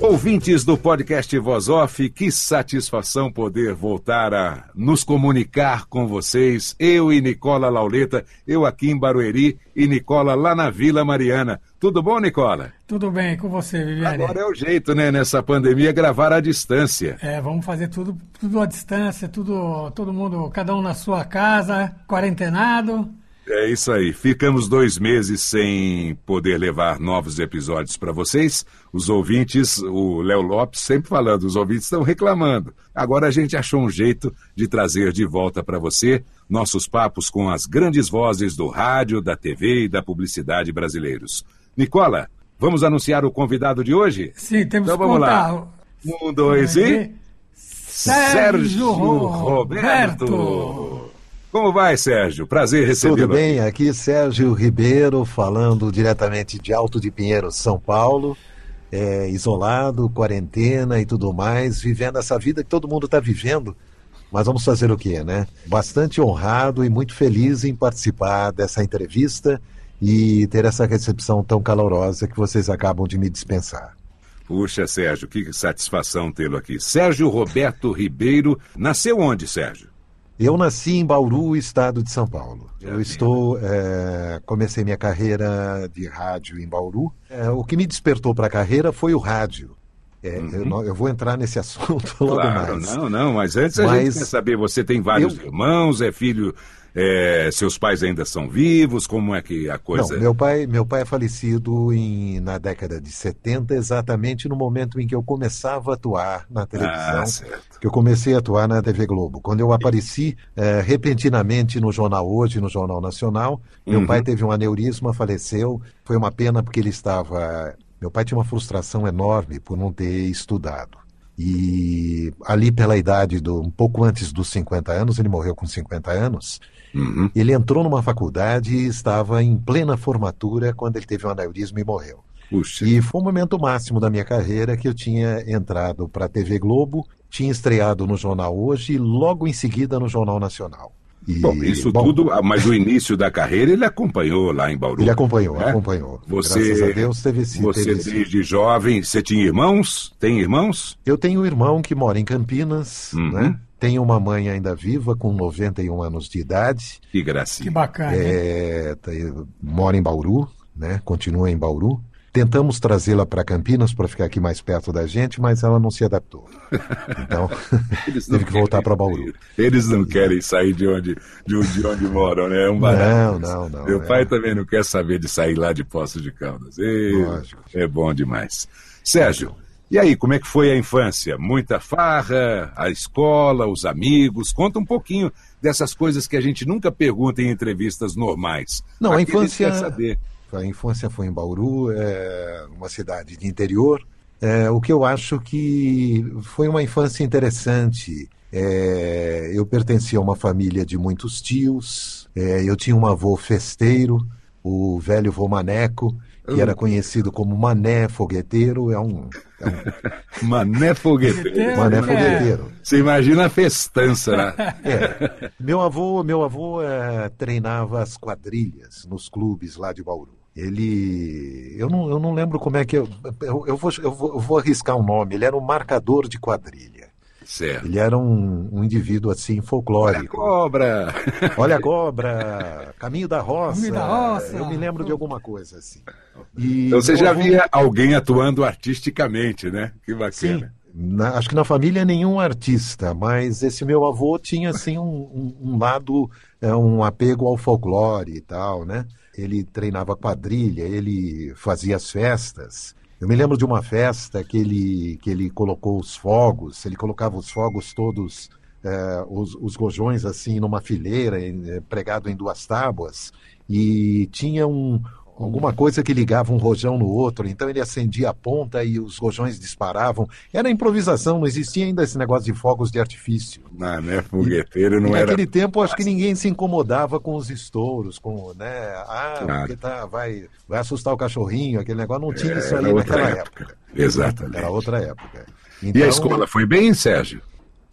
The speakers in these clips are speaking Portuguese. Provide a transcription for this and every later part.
Ouvintes do podcast Voz Off, que satisfação poder voltar a nos comunicar com vocês. Eu e Nicola Lauleta, eu aqui em Barueri e Nicola lá na Vila Mariana. Tudo bom, Nicola? Tudo bem com você, Viviane. Agora é o jeito, né, nessa pandemia, gravar à distância. É, vamos fazer tudo, tudo à distância, tudo, todo mundo, cada um na sua casa, quarentenado. É isso aí. Ficamos dois meses sem poder levar novos episódios para vocês. Os ouvintes, o Léo Lopes sempre falando, os ouvintes estão reclamando. Agora a gente achou um jeito de trazer de volta para você nossos papos com as grandes vozes do rádio, da TV e da publicidade brasileiros. Nicola, vamos anunciar o convidado de hoje? Sim, temos então, vamos que contar. lá. Um, dois e. Sérgio Roberto. Roberto. Como vai, Sérgio? Prazer recebê-lo. Tudo bem, aqui Sérgio Ribeiro, falando diretamente de Alto de Pinheiro, São Paulo, é, isolado, quarentena e tudo mais, vivendo essa vida que todo mundo está vivendo. Mas vamos fazer o quê, né? Bastante honrado e muito feliz em participar dessa entrevista e ter essa recepção tão calorosa que vocês acabam de me dispensar. Puxa, Sérgio, que satisfação tê-lo aqui. Sérgio Roberto Ribeiro, nasceu onde, Sérgio? Eu nasci em Bauru, estado de São Paulo. Eu estou, é, comecei minha carreira de rádio em Bauru. É, o que me despertou para a carreira foi o rádio. É, uhum. eu, eu, vou entrar nesse assunto logo claro, mais. Não, não, mas antes mas a gente quer saber, você tem vários eu... irmãos, é filho é, seus pais ainda são vivos? Como é que a coisa... Não, meu pai, meu pai é falecido em, na década de 70, exatamente no momento em que eu começava a atuar na televisão. Ah, certo. Que eu comecei a atuar na TV Globo. Quando eu apareci é, repentinamente no Jornal Hoje, no Jornal Nacional, meu uhum. pai teve um aneurisma, faleceu. Foi uma pena porque ele estava... Meu pai tinha uma frustração enorme por não ter estudado. E ali pela idade do um pouco antes dos 50 anos, ele morreu com 50 anos. Uhum. Ele entrou numa faculdade e estava em plena formatura quando ele teve um aneurisma e morreu. Puxa. E foi o momento máximo da minha carreira que eu tinha entrado para a TV Globo, tinha estreado no Jornal Hoje e logo em seguida no Jornal Nacional. E, bom, isso bom, tudo, mas o início da carreira ele acompanhou lá em Bauru. Ele acompanhou, né? acompanhou. Você, Graças a Deus teve sim. Você teve desde jovem, você tinha irmãos? Tem irmãos? Eu tenho um irmão que mora em Campinas, uhum. né? Tenho uma mãe ainda viva, com 91 anos de idade. Que gracinha. Que bacana. É, tá, mora em Bauru, né? Continua em Bauru. Tentamos trazê-la para Campinas para ficar aqui mais perto da gente, mas ela não se adaptou. Então, teve que voltar para Bauru. Eles não querem sair de onde, de onde, de onde moram, né? É um barato. Não, não, não. Meu é... pai também não quer saber de sair lá de Poços de Caldas. E... Lógico. É bom demais. Sérgio, e aí, como é que foi a infância? Muita farra, a escola, os amigos? Conta um pouquinho dessas coisas que a gente nunca pergunta em entrevistas normais. Não, Aqui a infância. A infância foi em Bauru, é uma cidade de interior. É, o que eu acho que foi uma infância interessante. É, eu pertencia a uma família de muitos tios. É, eu tinha um avô festeiro, o velho vô Maneco, que era conhecido como Mané Fogueteiro, é um. É um... Mané Fogueteiro. Mané Fogueteiro. Você imagina a festança, né? É. Meu avô, meu avô é, treinava as quadrilhas nos clubes lá de Bauru. Ele. Eu não, eu não lembro como é que. Eu, eu, eu, vou, eu, vou, eu vou arriscar um nome. Ele era um marcador de quadrilha. Certo. Ele era um, um indivíduo assim folclórico. Olha a cobra! Olha a cobra! Caminho da roça. Caminho da roça. Eu me lembro de alguma coisa assim. E então você já via alguém atuando artisticamente, né? Que bacana. Sim. na, acho que na família nenhum artista, mas esse meu avô tinha assim um, um, um lado, é, um apego ao folclore e tal, né? Ele treinava quadrilha, ele fazia as festas. Eu me lembro de uma festa que ele, que ele colocou os fogos, ele colocava os fogos todos, é, os, os gojões assim numa fileira, em, pregado em duas tábuas, e tinha um, alguma coisa que ligava um rojão no outro, então ele acendia a ponta e os rojões disparavam. Era improvisação, não existia ainda esse negócio de fogos de artifício. Não, né? Fogueteiro não e, era. Naquele tempo, acho que ninguém se incomodava com os estouros, com, né? Ah, claro. porque tá, vai, vai assustar o cachorrinho, aquele negócio. Não tinha é, isso aí naquela época. época. Exatamente. Era outra época. Então, e a então, escola foi bem, Sérgio?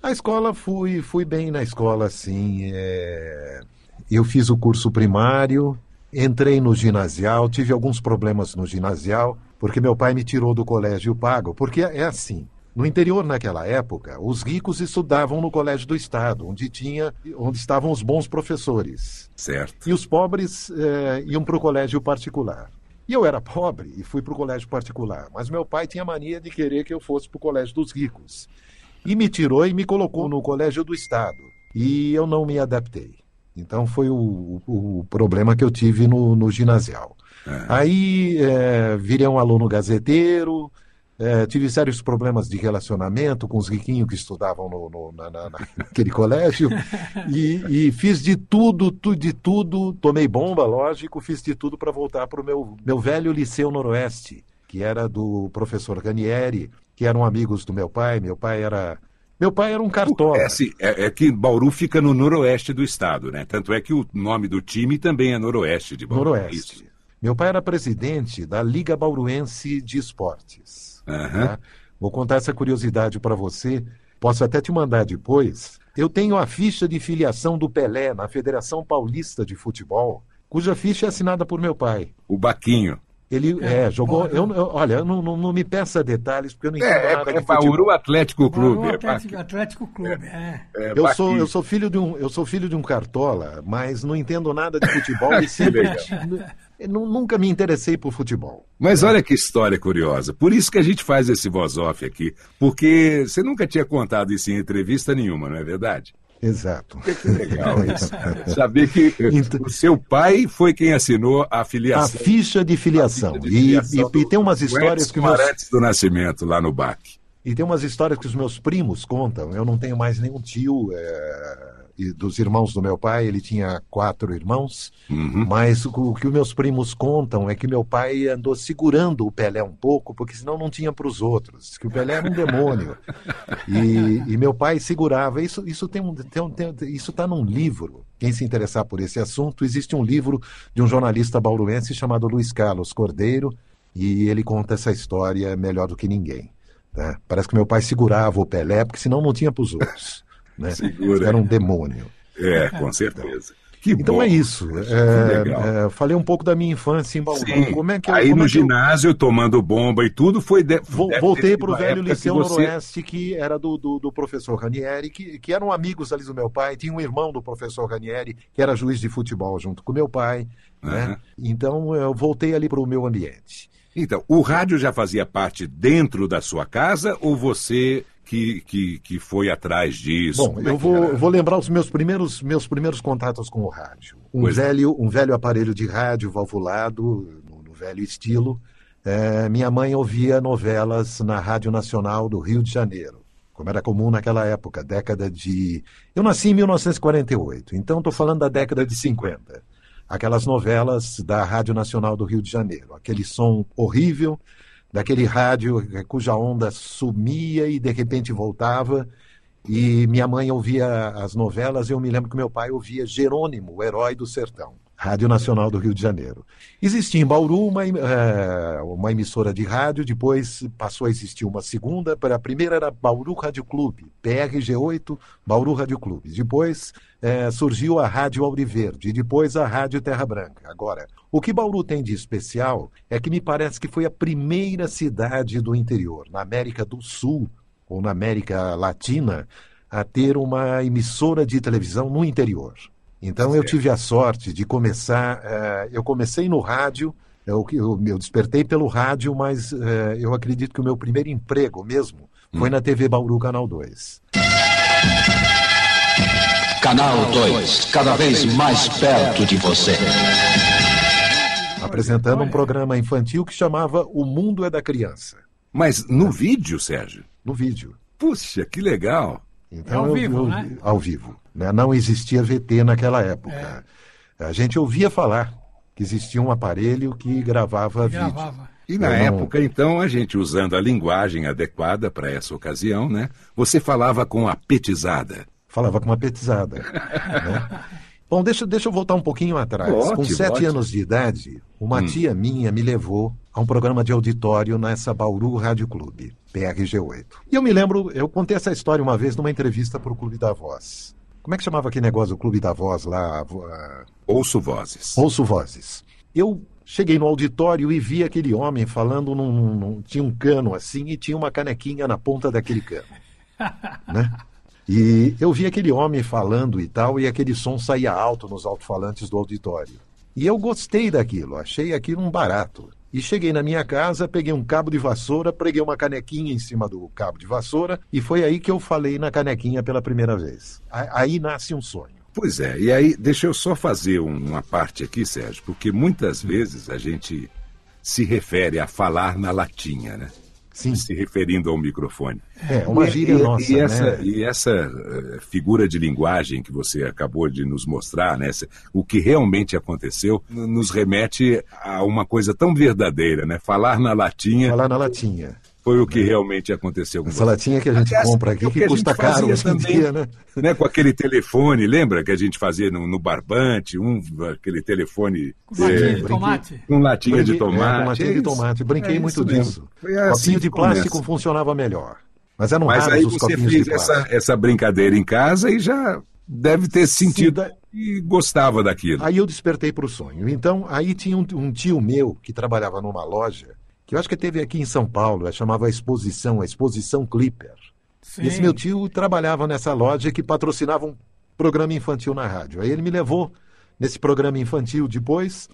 A escola fui, fui bem na escola, sim. É... Eu fiz o curso primário, Entrei no ginasial, tive alguns problemas no ginasial, porque meu pai me tirou do colégio pago, porque é assim. No interior, naquela época, os ricos estudavam no colégio do Estado, onde tinha, onde estavam os bons professores. Certo. E os pobres eh, iam para o colégio particular. E eu era pobre e fui para o colégio particular, mas meu pai tinha mania de querer que eu fosse para o colégio dos ricos. E me tirou e me colocou no colégio do Estado. E eu não me adaptei. Então foi o, o problema que eu tive no, no ginasial. É. Aí é, virei um aluno gazeteiro, é, tive sérios problemas de relacionamento com os riquinhos que estudavam no, no, na, na, naquele colégio e, e, fiz de tudo, tu, de tudo, tomei bomba, lógico, fiz de tudo para voltar para o meu, meu velho Liceu Noroeste, que era do professor Ranieri, que eram amigos do meu pai. Meu pai era meu pai era um cartola. É, assim, é, é, que Bauru fica no noroeste do estado, né? Tanto é que o nome do time também é noroeste de Bauru. Noroeste. Isso. Meu pai era presidente da Liga Bauruense de Esportes. Uhum. Tá? Vou contar essa curiosidade para você. Posso até te mandar depois. Eu tenho a ficha de filiação do Pelé na Federação Paulista de Futebol, cuja ficha é assinada por meu pai. O Baquinho. Ele é, é jogou. Eu, eu, olha, não, não, não, me peça detalhes, porque eu não entendo é, nada é, de Bauru Atlético Clube. Bauru Atlético, Atlético Clube, é. é eu, sou, eu, sou filho de um, eu sou filho de um cartola, mas não entendo nada de futebol e sempre. nunca me interessei por futebol. Mas olha que história curiosa. Por isso que a gente faz esse voz off aqui. Porque você nunca tinha contado isso em entrevista nenhuma, não é verdade? Exato. Que legal isso. Saber que então, o seu pai foi quem assinou a filiação. A ficha de filiação. Ficha de filiação e, e, e, tem umas histórias que meus... antes do nascimento lá no BAC. E tem umas histórias que os meus primos contam. Eu não tenho mais nenhum tio. É dos irmãos do meu pai, ele tinha quatro irmãos, uhum. mas o, o, que os meus primos contam é que meu pai andou segurando o Pelé um pouco, porque senão não tinha para os outros, que o Pelé era um demônio. E, e, meu pai segurava. Isso isso tem um, tem um tem, isso está num livro. Quem se interessar por esse assunto, existe um livro de um jornalista bauruense chamado Luiz Carlos Cordeiro, e ele conta essa história melhor do que ninguém. Tá? Parece que meu pai segurava o Pelé, porque senão não tinha para os outros. Né? Segura. Era um demônio. É, com certeza. Que então bom. é isso. É, é, falei um pouco da minha infância em Bauru. Como é que eu, Aí no é ginásio, eu... tomando bomba e tudo, foi. De... Voltei para o velho Liceu você... Noroeste, que era do, do, do, professor Ranieri, que, que eram amigos ali do meu pai. Tinha um irmão do professor Ranieri, que era juiz de futebol junto com meu pai. Uhum. Né? Então eu voltei ali para o meu ambiente. Então, o rádio já fazia parte dentro da sua casa ou você que, que, que foi atrás disso? Bom, eu vou, vou lembrar os meus primeiros, meus primeiros contatos com o rádio. Um, velho, um velho aparelho de rádio valvulado, no, no velho estilo. É, minha mãe ouvia novelas na Rádio Nacional do Rio de Janeiro, como era comum naquela época, década de. Eu nasci em 1948, então estou falando da década de 50. Aquelas novelas da Rádio Nacional do Rio de Janeiro, aquele som horrível daquele rádio cuja onda sumia e de repente voltava. E minha mãe ouvia as novelas, e eu me lembro que meu pai ouvia Jerônimo, o herói do sertão. Rádio Nacional do Rio de Janeiro. Existia em Bauru uma, é, uma emissora de rádio, depois passou a existir uma segunda, a primeira era Bauru Rádio Clube, PRG8 Bauru Rádio Clube. Depois é, surgiu a Rádio Auriverde, depois a Rádio Terra Branca. Agora, o que Bauru tem de especial é que me parece que foi a primeira cidade do interior, na América do Sul, ou na América Latina, a ter uma emissora de televisão no interior. Então eu tive a sorte de começar. Uh, eu comecei no rádio, eu, eu, eu despertei pelo rádio, mas uh, eu acredito que o meu primeiro emprego mesmo foi na TV Bauru Canal 2. Canal 2, cada vez mais perto de você. Apresentando um programa infantil que chamava O Mundo é da Criança. Mas no vídeo, Sérgio? No vídeo. Puxa, que legal. Então, ao eu- vivo, eu- né? Ao vivo. né? Não existia VT naquela época. A gente ouvia falar que existia um aparelho que gravava vídeo. Gravava. E na Eu não- época, então, a gente usando a linguagem adequada para essa ocasião, né? Você falava com a petizada. Falava com uma petizada. né? Bom, deixa, deixa eu voltar um pouquinho atrás. Ótimo, com sete ótimo. anos de idade, uma tia minha me levou a um programa de auditório nessa Bauru Rádio Clube, PRG8. E eu me lembro, eu contei essa história uma vez numa entrevista para o Clube da Voz. Como é que chamava aquele negócio do Clube da Voz lá? A Ouço vozes. Ouço vozes. Eu cheguei no auditório e vi aquele homem falando num- num- tinha um cano assim e tinha uma canequinha na ponta daquele cano, né? E eu vi aquele homem falando e tal e aquele som saía alto nos alto-falantes do auditório. E eu gostei daquilo, achei aquilo um barato. E cheguei na minha casa, peguei um cabo de vassoura, preguei uma canequinha em cima do cabo de vassoura e foi aí que eu falei na canequinha pela primeira vez. Aí nasce um sonho. Pois é, e aí deixa eu só fazer um- uma parte aqui, Sérgio, porque muitas vezes a gente se refere a falar na latinha, né? Sim, Se referindo ao microfone. é uma E- gíria e, nossa, e essa, né? e essa eh, figura de linguagem que você acabou de nos mostrar, né? o que realmente aconteceu, nos remete a uma coisa tão verdadeira, né? Falar na latinha Falar na latinha. Foi o que realmente aconteceu com Essa você. latinha que a gente Aliás, compra aqui, é o que, que a custa gente caro fazia hoje em também. dia, né? né, com aquele telefone, lembra que a gente fazia no, no barbante, um, aquele telefone Com latinha eh, de tomate. com latinha de Brinquei- tomate. É, com latinha é de isso. tomate. Brinquei É muito disso. Assim Copinho de que plástico começa. funcionava melhor. Mas eram Mas raros aí os você fez essa, brincadeira em casa e já deve ter sentido da- e gostava daquilo. Aí eu despertei para o sonho. Então, aí tinha um, um tio meu que trabalhava numa loja, que eu acho que teve aqui em São Paulo, chamava a Exposição, a Exposição Clipper. Sim. E esse meu tio trabalhava nessa loja que patrocinava um programa infantil na rádio. Aí ele me levou nesse programa infantil depois,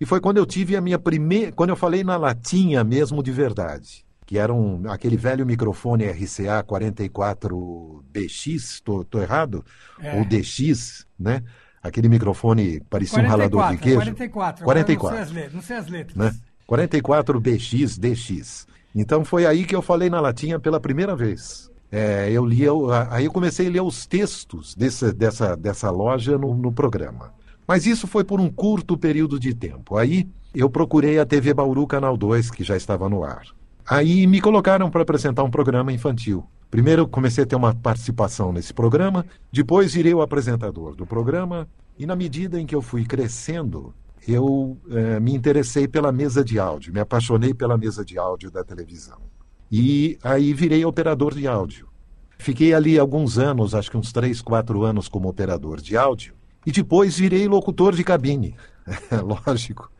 e foi quando eu tive a minha primeira. Quando eu falei na latinha mesmo de verdade. Que era um, aquele velho microfone RCA 44BX, tô, tô errado? É. Ou DX, né? Aquele microfone parecia um ralador de queijo. 44. 44 Agora Não sei as letras. Não sei as letras. né? 44 BX DX. Então foi aí que eu falei na latinha pela primeira vez. É, eu a- aí eu comecei a ler os textos dessa, dessa, dessa loja no, no programa. Mas isso foi por um curto período de tempo. Aí eu procurei a TV Bauru Canal 2, que já estava no ar. Aí me colocaram para apresentar um programa infantil. Primeiro comecei a ter uma participação nesse programa, depois virei o apresentador do programa, e na medida em que eu fui crescendo, eu eh, me interessei pela mesa de áudio, me apaixonei pela mesa de áudio da televisão. E aí virei operador de áudio. Fiquei ali alguns anos, acho que uns três, quatro anos como operador de áudio, e depois virei locutor de cabine. Lógico.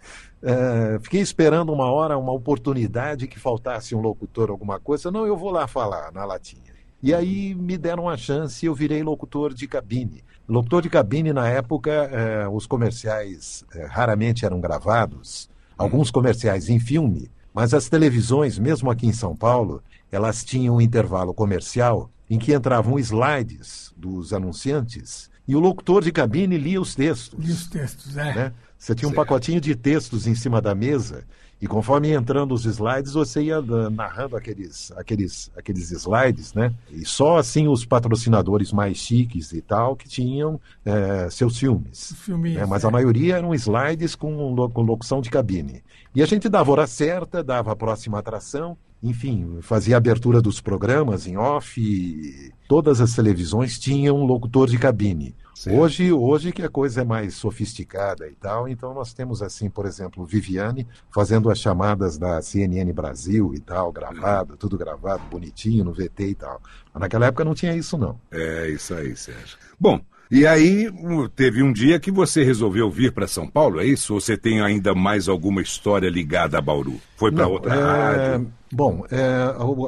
Eh, fiquei esperando uma hora, uma oportunidade que faltasse um locutor, alguma coisa. Não, eu vou lá falar na latinha. E aí me deram a chance e eu virei locutor de cabine. Locutor de cabine, na época, eh, os comerciais eh, raramente eram gravados, alguns comerciais em filme, mas as televisões, mesmo aqui em São Paulo, elas tinham um intervalo comercial em que entravam slides dos anunciantes e o locutor de cabine lia os textos E os textos, é. né? Você tinha um Certo. pacotinho de textos em cima da mesa e conforme ia entrando os slides, você ia narrando aqueles, aqueles, aqueles slides, né? E só assim os patrocinadores mais chiques e tal que tinham eh, seus filmes. Filminhos, né? Mas é. a maioria eram slides com, com locução de cabine. E a gente dava hora certa, dava a próxima atração, enfim, fazia a abertura dos programas em off. E todas as televisões tinham um locutor de cabine. Certo. Hoje, hoje que a coisa é mais sofisticada e tal, então nós temos assim, por exemplo, Viviane fazendo as chamadas da CNN Brasil e tal, gravado, tudo gravado, bonitinho no VT e tal. Mas naquela época não tinha isso não. É isso aí, Sérgio. Bom, e aí teve um dia que você resolveu vir para São Paulo, é isso? Ou você tem ainda mais alguma história ligada a Bauru? Foi para outra é, rádio? Bom, é,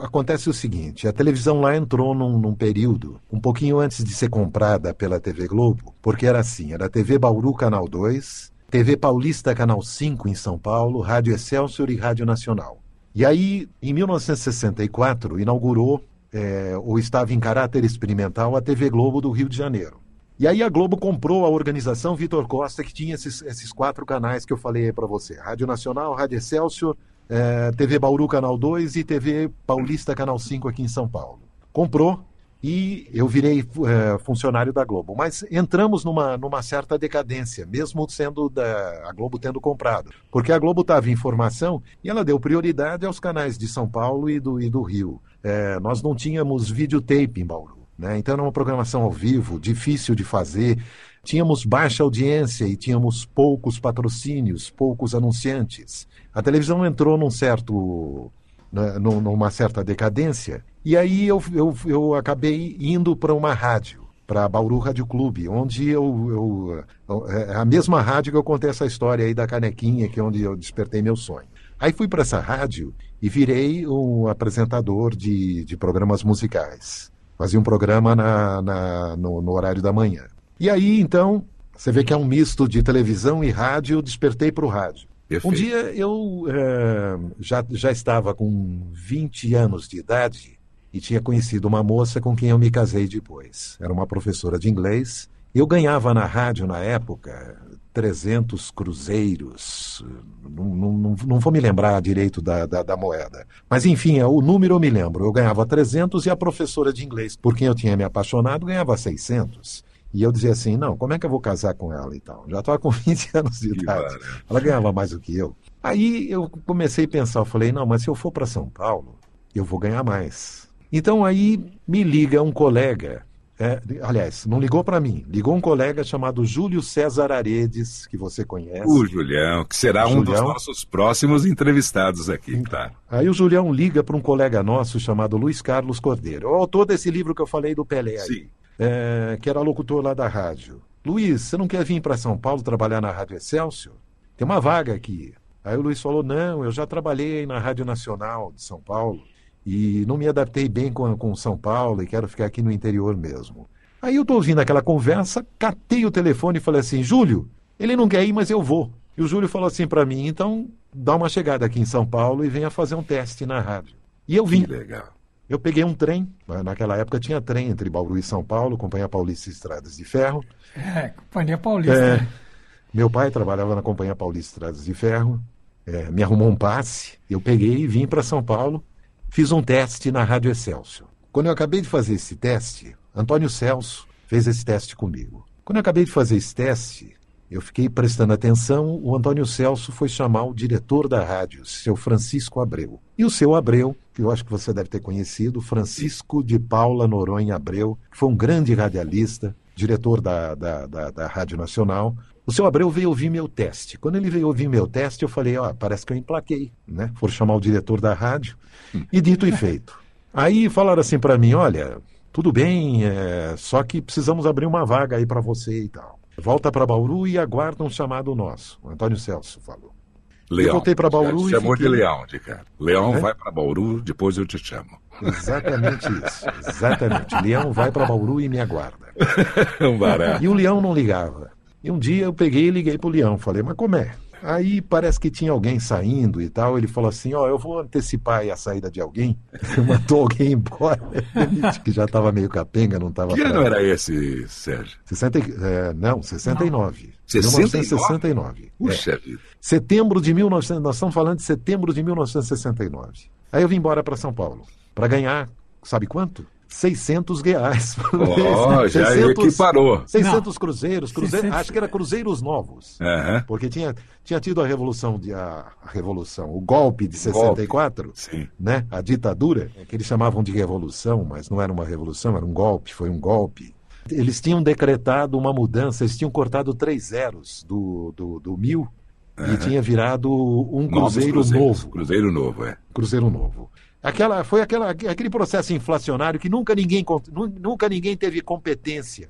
acontece o seguinte: a televisão lá entrou num, num período um pouquinho antes de ser comprada pela TV Globo, porque era assim: era TV Bauru Canal 2, TV Paulista Canal 5 em São Paulo, Rádio Excelsior e Rádio Nacional. E aí, em 1964, inaugurou é, ou estava em caráter experimental, a TV Globo do Rio de Janeiro. E aí a Globo comprou a organização Vitor Costa, que tinha esses, esses quatro canais que eu falei para você: Rádio Nacional, Rádio Excelsior, é, TV Bauru Canal 2 e TV Paulista Canal 5 aqui em São Paulo. Comprou e eu virei é, funcionário da Globo. Mas entramos numa, numa certa decadência, mesmo sendo da, a Globo tendo comprado. Porque a Globo estava em formação e ela deu prioridade aos canais de São Paulo e do, e do Rio. É, nós não tínhamos videotape em Bauru. Né? Então era uma programação ao vivo, difícil de fazer. Tínhamos baixa audiência e tínhamos poucos patrocínios, poucos anunciantes. A televisão entrou num certo, né, numa certa decadência e aí eu, eu, eu acabei indo para uma rádio, para Bauru Rádio Clube, onde eu, eu, é a mesma rádio que eu contei essa história aí da canequinha, que é onde eu despertei meu sonho. Aí fui para essa rádio e virei um apresentador de, de programas musicais. Fazia um programa na, na no, no, horário da manhã. E aí, então, você vê que é um misto de televisão e rádio, eu despertei para o rádio. Perfeito. Um dia eu é, já, já estava com 20 anos de idade e tinha conhecido uma moça com quem eu me casei depois. Era uma professora de inglês. Eu ganhava na rádio, na época, 300 cruzeiros. Não, não, não vou me lembrar direito da, da, da, moeda. Mas, enfim, o número eu me lembro. Eu ganhava 300 e a professora de inglês, por quem eu tinha me apaixonado, ganhava 600. E eu dizia assim: não, como é que eu vou casar com ela e tal? Já estava com 20 anos de idade. Ela ganhava mais do que eu. Aí eu comecei a pensar: eu falei, não, mas se eu for para São Paulo, eu vou ganhar mais. Então aí me liga um colega é, aliás, não ligou para mim, ligou um colega chamado Júlio César Aredes, que você conhece. O Julião, que será um dos nossos próximos entrevistados aqui, então, tá? Aí o Julião liga para um colega nosso chamado Luiz Carlos Cordeiro, o autor desse livro que eu falei do Pelé aí, Sim. É, que era locutor lá da rádio. Luiz, você não quer vir para São Paulo trabalhar na Rádio Excelsior? Tem uma vaga aqui. Aí o Luiz falou: não, eu já trabalhei na Rádio Nacional de São Paulo e não me adaptei bem com, com São Paulo e quero ficar aqui no interior mesmo. Aí eu estou ouvindo aquela conversa, catei o telefone e falei assim: Júlio, ele não quer ir, mas eu vou. E o Júlio falou assim para mim: então dá uma chegada aqui em São Paulo e venha fazer um teste na rádio. E eu vim. Que legal. Eu peguei um trem, naquela época tinha trem entre Bauru e São Paulo, Companhia Paulista Estradas de Ferro. É, Companhia Paulista. É, né? meu pai trabalhava na Companhia Paulista Estradas de Ferro, é, me arrumou um passe, eu peguei e vim para São Paulo fiz um teste na Rádio Excelsior. Quando eu acabei de fazer esse teste, Antônio Celso fez esse teste comigo. Quando eu acabei de fazer esse teste, eu fiquei prestando atenção, o Antônio Celso foi chamar o diretor da rádio, seu Francisco Abreu. E o seu Abreu, que eu acho que você deve ter conhecido, Francisco de Paula Noronha Abreu, que foi um grande radialista, diretor da, da, da, da Rádio Nacional, o seu Abreu veio ouvir meu teste. Quando ele veio ouvir meu teste, eu falei, ó, parece que eu emplaquei, né? For chamar o diretor da rádio. E dito e feito. Aí falaram assim para mim, olha, tudo bem, é, só que precisamos abrir uma vaga aí para você e tal. Volta para Bauru e aguarda um chamado nosso. O Antônio Celso falou. Leão. Eu voltei para Bauru e chamou fiquei... de Leão, de cara. Leão é? vai para Bauru, depois eu te chamo. Exatamente isso. Exatamente. Leão vai para Bauru e me aguarda. um e o Leão não ligava. E um dia eu peguei e liguei pro Leão, falei, mas como é? Aí parece que tinha alguém saindo e tal. Ele falou assim: Ó, oh, eu vou antecipar a saída de alguém. Mandou alguém embora. que já estava meio capenga, não estava. Que ano era esse, Sérgio? 60, é, não, 69. 69? 1969. Puxa é. vida. Setembro de 1900. Nós estamos falando de setembro de 1969. Aí eu vim embora para São Paulo. Para ganhar, sabe quanto? 600 reais. Oh, já 600, equiparou. 600 Não. cruzeiros, cruzeiros acho que era cruzeiros novos. Uhum. Porque tinha, tinha tido a revolução, de, a, a revolução, o golpe de 64, golpe. Sim. né? a ditadura, que eles chamavam de revolução, mas não era uma revolução, era um golpe, foi um golpe. Eles tinham decretado uma mudança, eles tinham cortado três zeros do, do, do mil uhum. e tinha virado um cruzeiro novo. Cruzeiro novo, é. Cruzeiro novo. Aquela, foi aquela, aquele processo inflacionário que nunca ninguém, nunca ninguém teve competência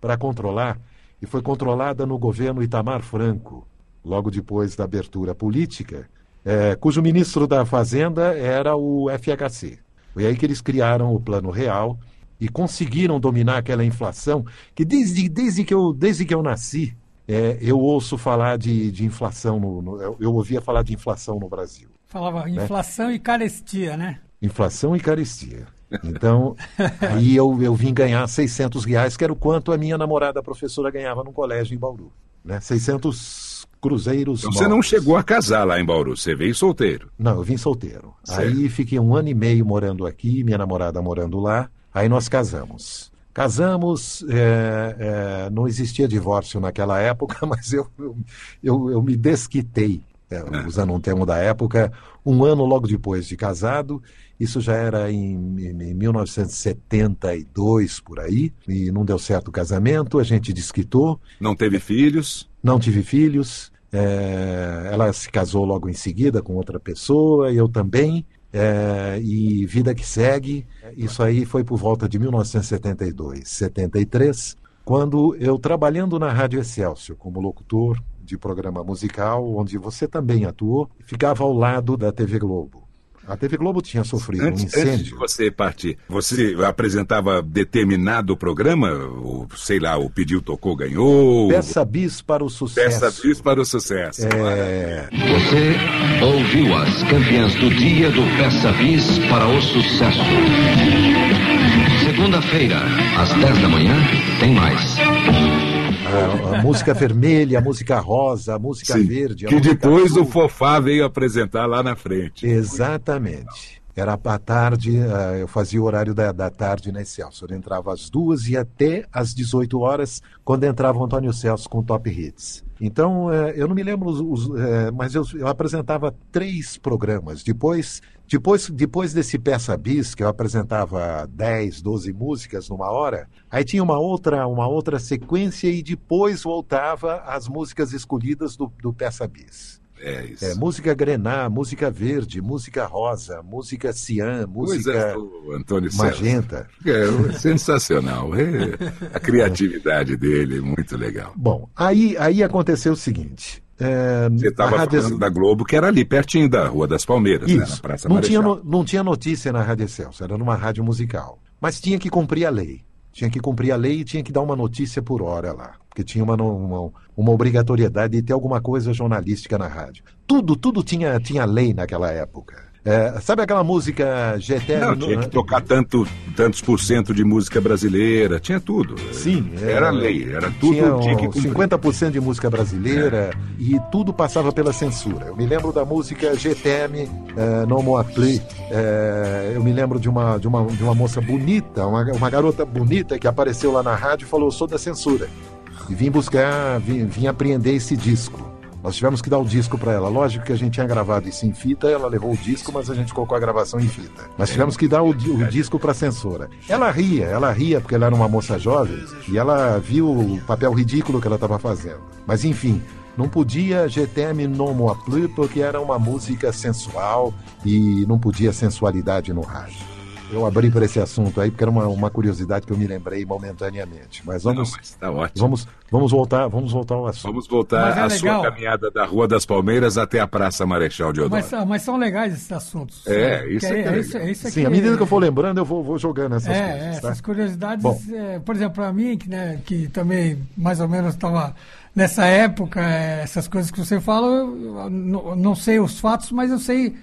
para controlar e foi controlada no governo Itamar Franco, logo depois da abertura política, é, cujo ministro da Fazenda era o FHC. Foi aí que eles criaram o Plano Real e conseguiram dominar aquela inflação que desde, desde, que, eu, desde que eu nasci, é, eu ouço falar de, de inflação, no, no, eu, eu ouvia falar de inflação no Brasil. Falava né? inflação e carestia, né? Inflação e carestia. Então, aí eu, eu vim ganhar 600 reais, que era o quanto a minha namorada a professora ganhava no colégio em Bauru. Né? 600 cruzeiros. Então você não chegou a casar lá em Bauru, você veio solteiro. Não, eu vim solteiro. Certo. Aí fiquei um ano e meio morando aqui, minha namorada morando lá, aí nós casamos. Casamos, é, é, não existia divórcio naquela época, mas eu, eu, eu me desquitei, é, usando um termo da época, um ano logo depois de casado. Isso já era em, em 1972, por aí, e não deu certo o casamento, a gente desquitou. Não teve filhos? Não tive filhos. É, ela se casou logo em seguida com outra pessoa, eu também é, e vida que segue. Isso aí foi por volta de 1972, 73, quando eu trabalhando na Rádio Excelsior como locutor de programa musical, onde você também atuou, ficava ao lado da TV Globo. A TV Globo tinha sofrido antes, um incêndio. Antes de você partir, você apresentava determinado programa? Ou, sei lá, o Pediu, Tocou, Ganhou? Peça bis para o sucesso. Peça bis para o sucesso. É... Você ouviu as campeãs do dia do Peça bis para o sucesso. Segunda-feira, às 10 da manhã, tem mais. A, a, música vermelha, a música rosa, a música Sim, verde. A que música depois azul. o Fofá veio apresentar lá na frente. Exatamente. Era à tarde, uh, eu fazia o horário da, da tarde na Excelsior. Entrava às duas e até às 18 horas, quando entrava o Antônio Celso com Top Hits. Então, uh, eu não me lembro, os, os, uh, mas eu, eu, apresentava três programas. Depois, depois, depois desse Peça Bis, que eu apresentava 10, 12 músicas numa hora, aí tinha uma outra, uma outra sequência e depois voltava às músicas escolhidas do, do Peça Bis. É isso. É, música Grená, música verde, música rosa, música cian, música é, Antônio magenta. É, sensacional. É, a criatividade dele, muito legal. Bom, aí, aí aconteceu o seguinte. É, Você estava Rádio... falando da Globo, que era ali, pertinho da Rua das Palmeiras. Né, na Praça não tinha, no, não tinha notícia na Rádio Celso, era numa rádio musical. Mas tinha que cumprir a lei. Tinha que cumprir a lei e tinha que dar uma notícia por hora lá porque tinha uma, uma, uma, obrigatoriedade de ter alguma coisa jornalística na rádio. Tudo, tudo tinha, tinha lei naquela época. É, sabe aquela música GT? Não, tinha que tocar tanto, tantos por cento de música brasileira, tinha tudo. Sim. Era, era lei, era tudo. Tinha, tinha que 50% de música brasileira é. e tudo passava pela censura. Eu me lembro da música GTM, é, No More Play. É, eu me lembro de uma, de uma, de uma moça bonita, uma, uma garota bonita que apareceu lá na rádio e falou: sou da censura e vim buscar, vim, vim apreender esse disco. Nós tivemos que dar o disco para ela. Lógico que a gente tinha gravado isso em fita, ela levou o disco, mas a gente colocou a gravação em fita. Mas tivemos que dar o, o disco para a censora. Ela ria, ela ria porque ela era uma moça jovem e ela viu o papel ridículo que ela estava fazendo. Mas enfim, não podia GTM no Moi Plus porque era uma música sensual e não podia sensualidade no rádio. Eu abri para esse assunto aí porque era uma, uma curiosidade que eu me lembrei momentaneamente. Mas vamos, Não, mas tá ótimo. vamos, vamos voltar, vamos voltar ao assunto. Vamos voltar à é sua caminhada da Rua das Palmeiras até a Praça Marechal Deodoro. Mas, mas são legais esses assuntos. É, isso é, é, é, isso, é isso Sim, à medida que eu for lembrando, eu vou, vou jogando essas é, coisas. Tá? Essas curiosidades, é, por exemplo, para mim, que, né, que também mais ou menos estava nessa época, é, essas coisas que você fala, eu não sei os fatos, mas eu sei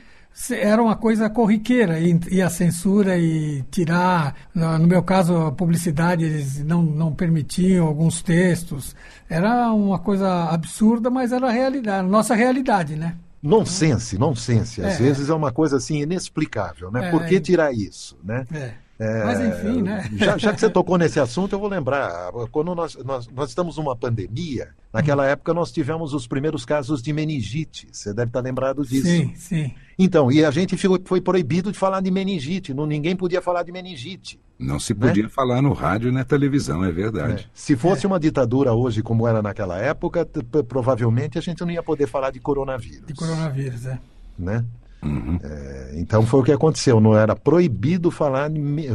era uma coisa corriqueira e, e, a censura e tirar, no meu caso, a publicidade, eles não, não permitiam alguns textos. Era uma coisa absurda, mas era a realidade, a nossa realidade, né? Nonsense, nonsense. Às é. vezes é uma coisa assim inexplicável, né? É, Por que tirar isso, né? É. É, Mas enfim, né? Já, já, que você tocou nesse assunto, eu vou lembrar. Quando nós, nós, nós estamos numa pandemia, naquela época nós tivemos os primeiros casos de meningite. Você deve estar lembrado disso. Sim, sim. Então, e a gente foi proibido de falar de meningite. Não, ninguém podia falar de meningite. Não se podia né? falar no rádio e na televisão, é verdade. É. Se fosse é. uma ditadura hoje, como era naquela época, provavelmente a gente não ia poder falar de coronavírus. De coronavírus, é. Né? Uhum. É, então foi o que aconteceu. Não era proibido falar,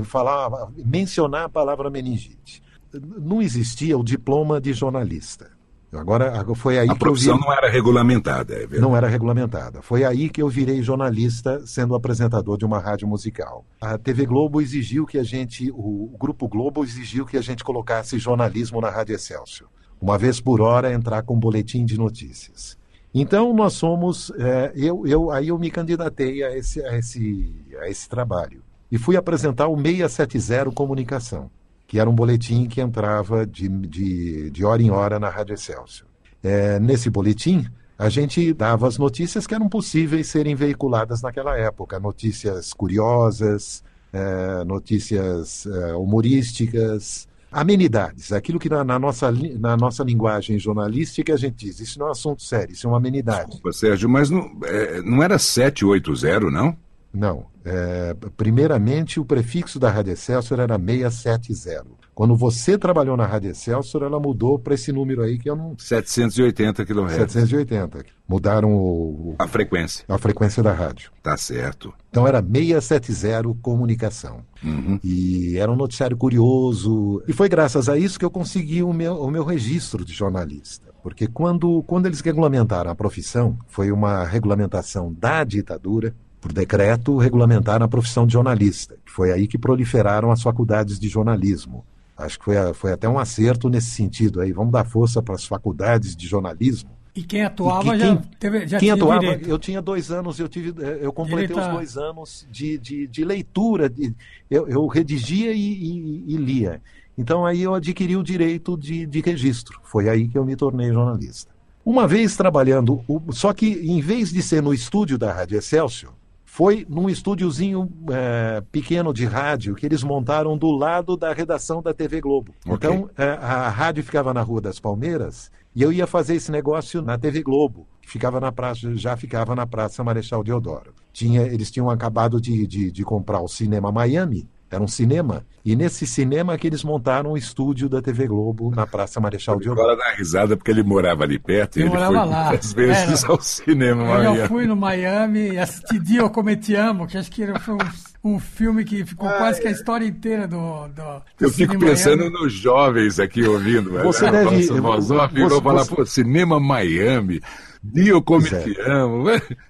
falar, mencionar a palavra meningite. Não existia o diploma de jornalista. Agora foi aí a vi... não era regulamentada, é verdade. Não era regulamentada. Foi aí que eu virei jornalista, sendo apresentador de uma rádio musical. A TV Globo exigiu que a gente, o Grupo Globo exigiu que a gente colocasse jornalismo na Rádio Excelsior. Uma vez por hora entrar com um boletim de notícias. Então nós somos, é, eu, eu, aí eu me candidatei a esse, a esse, a esse trabalho. e fui apresentar o 670 Comunicação, que era um boletim que entrava de, de, de hora em hora na Rádio Excelsior. É, nesse boletim, a gente dava as notícias que eram possíveis serem veiculadas naquela época, notícias curiosas, é, notícias é, humorísticas, amenidades, aquilo que na, na, nossa, na nossa linguagem jornalística a gente diz, isso não é um assunto sério, isso é uma amenidade. Desculpa, Sérgio, mas não, é, não era 780, não? Não. É, primeiramente, o prefixo da Rádio Excelsior era 670. Quando você trabalhou na Rádio Excelsior, ela mudou para esse número aí que eu não. 780 kHz. 780. Mudaram o, a frequência. A frequência da rádio. Tá certo. Então era 670 Comunicação. Uhum. E era um noticiário curioso. E foi graças a isso que eu consegui o meu, o meu registro de jornalista. Porque quando, quando eles regulamentaram a profissão, foi uma regulamentação da ditadura, por decreto, regulamentaram a profissão de jornalista. Foi aí que proliferaram as faculdades de jornalismo. Acho que foi, foi até um acerto nesse sentido aí. Vamos dar força para as faculdades de jornalismo. E quem atuava e que, já, quem, teve, já quem tinha atuava, direito. eu tinha dois anos, eu tive, eh, eu completei os dois anos de, de, de leitura, de, eu, eu redigia e, e- e lia. Então aí eu adquiri o direito de, de registro. Foi aí que eu me tornei jornalista. Uma vez trabalhando, só que em vez de ser no estúdio da Rádio Excelsior, foi num estúdiozinho eh, pequeno de rádio que eles montaram do lado da redação da TV Globo. Ok. Então eh, a rádio ficava na Rua das Palmeiras e eu ia fazer esse negócio na TV Globo, que ficava na praça, já ficava na Praça Marechal Deodoro. Tinha, eles tinham acabado de, de, de comprar o Cinema Miami, era um cinema, e nesse cinema que eles montaram o estúdio da TV Globo na Praça Marechal Deodoro. Agora dá risada porque ele morava ali perto e Eu ele morava foi lá. muitas vezes Era. ao cinema. Eu Maria. fui no Miami e assisti Dio Come Te Amo, que acho que era- foi um, um filme que ficou quase que a história inteira do. do Ah, Eu fico pensando Miami. nos jovens aqui ouvindo. Você né? deve- Nossa, voz off, você- falar, você- pô, cinema Miami, Dio Come Pois é. Te Amo.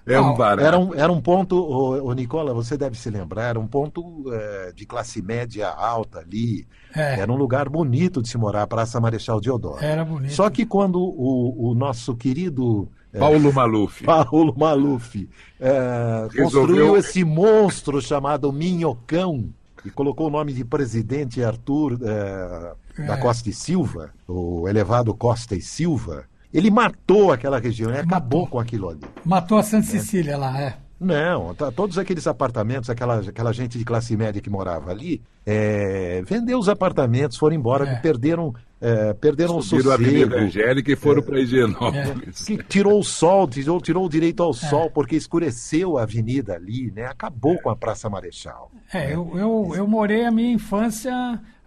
É um barato. Era um, era um ponto, ô, ô, Nicola, você deve se lembrar, era um ponto eh, de classe média alta ali. É. Era um lugar bonito de se morar, a Praça Marechal Deodoro. Era bonito. Só que quando o, o nosso querido eh, Paulo Maluf. Paulo Maluf Resolveu- construiu esse monstro chamado Minhocão e colocou o nome de presidente Arthur da É. Costa e Silva, o elevado Costa e Silva, ele matou aquela região, ele acabou Matou. com aquilo ali. Matou a Santa Cecília lá, é. Não, tá- todos aqueles apartamentos, aquela, aquela gente de classe média que morava ali, é, vendeu os apartamentos, foram embora, É. perderam, é, perderam o Subiram a Avenida sossego. Angélica e foram para Higienópolis. Que tirou o sol, tirou, tirou o direito É. ao sol, porque escureceu a avenida ali, né? Acabou com a Praça Marechal. É, eu, eu, eu morei a minha infância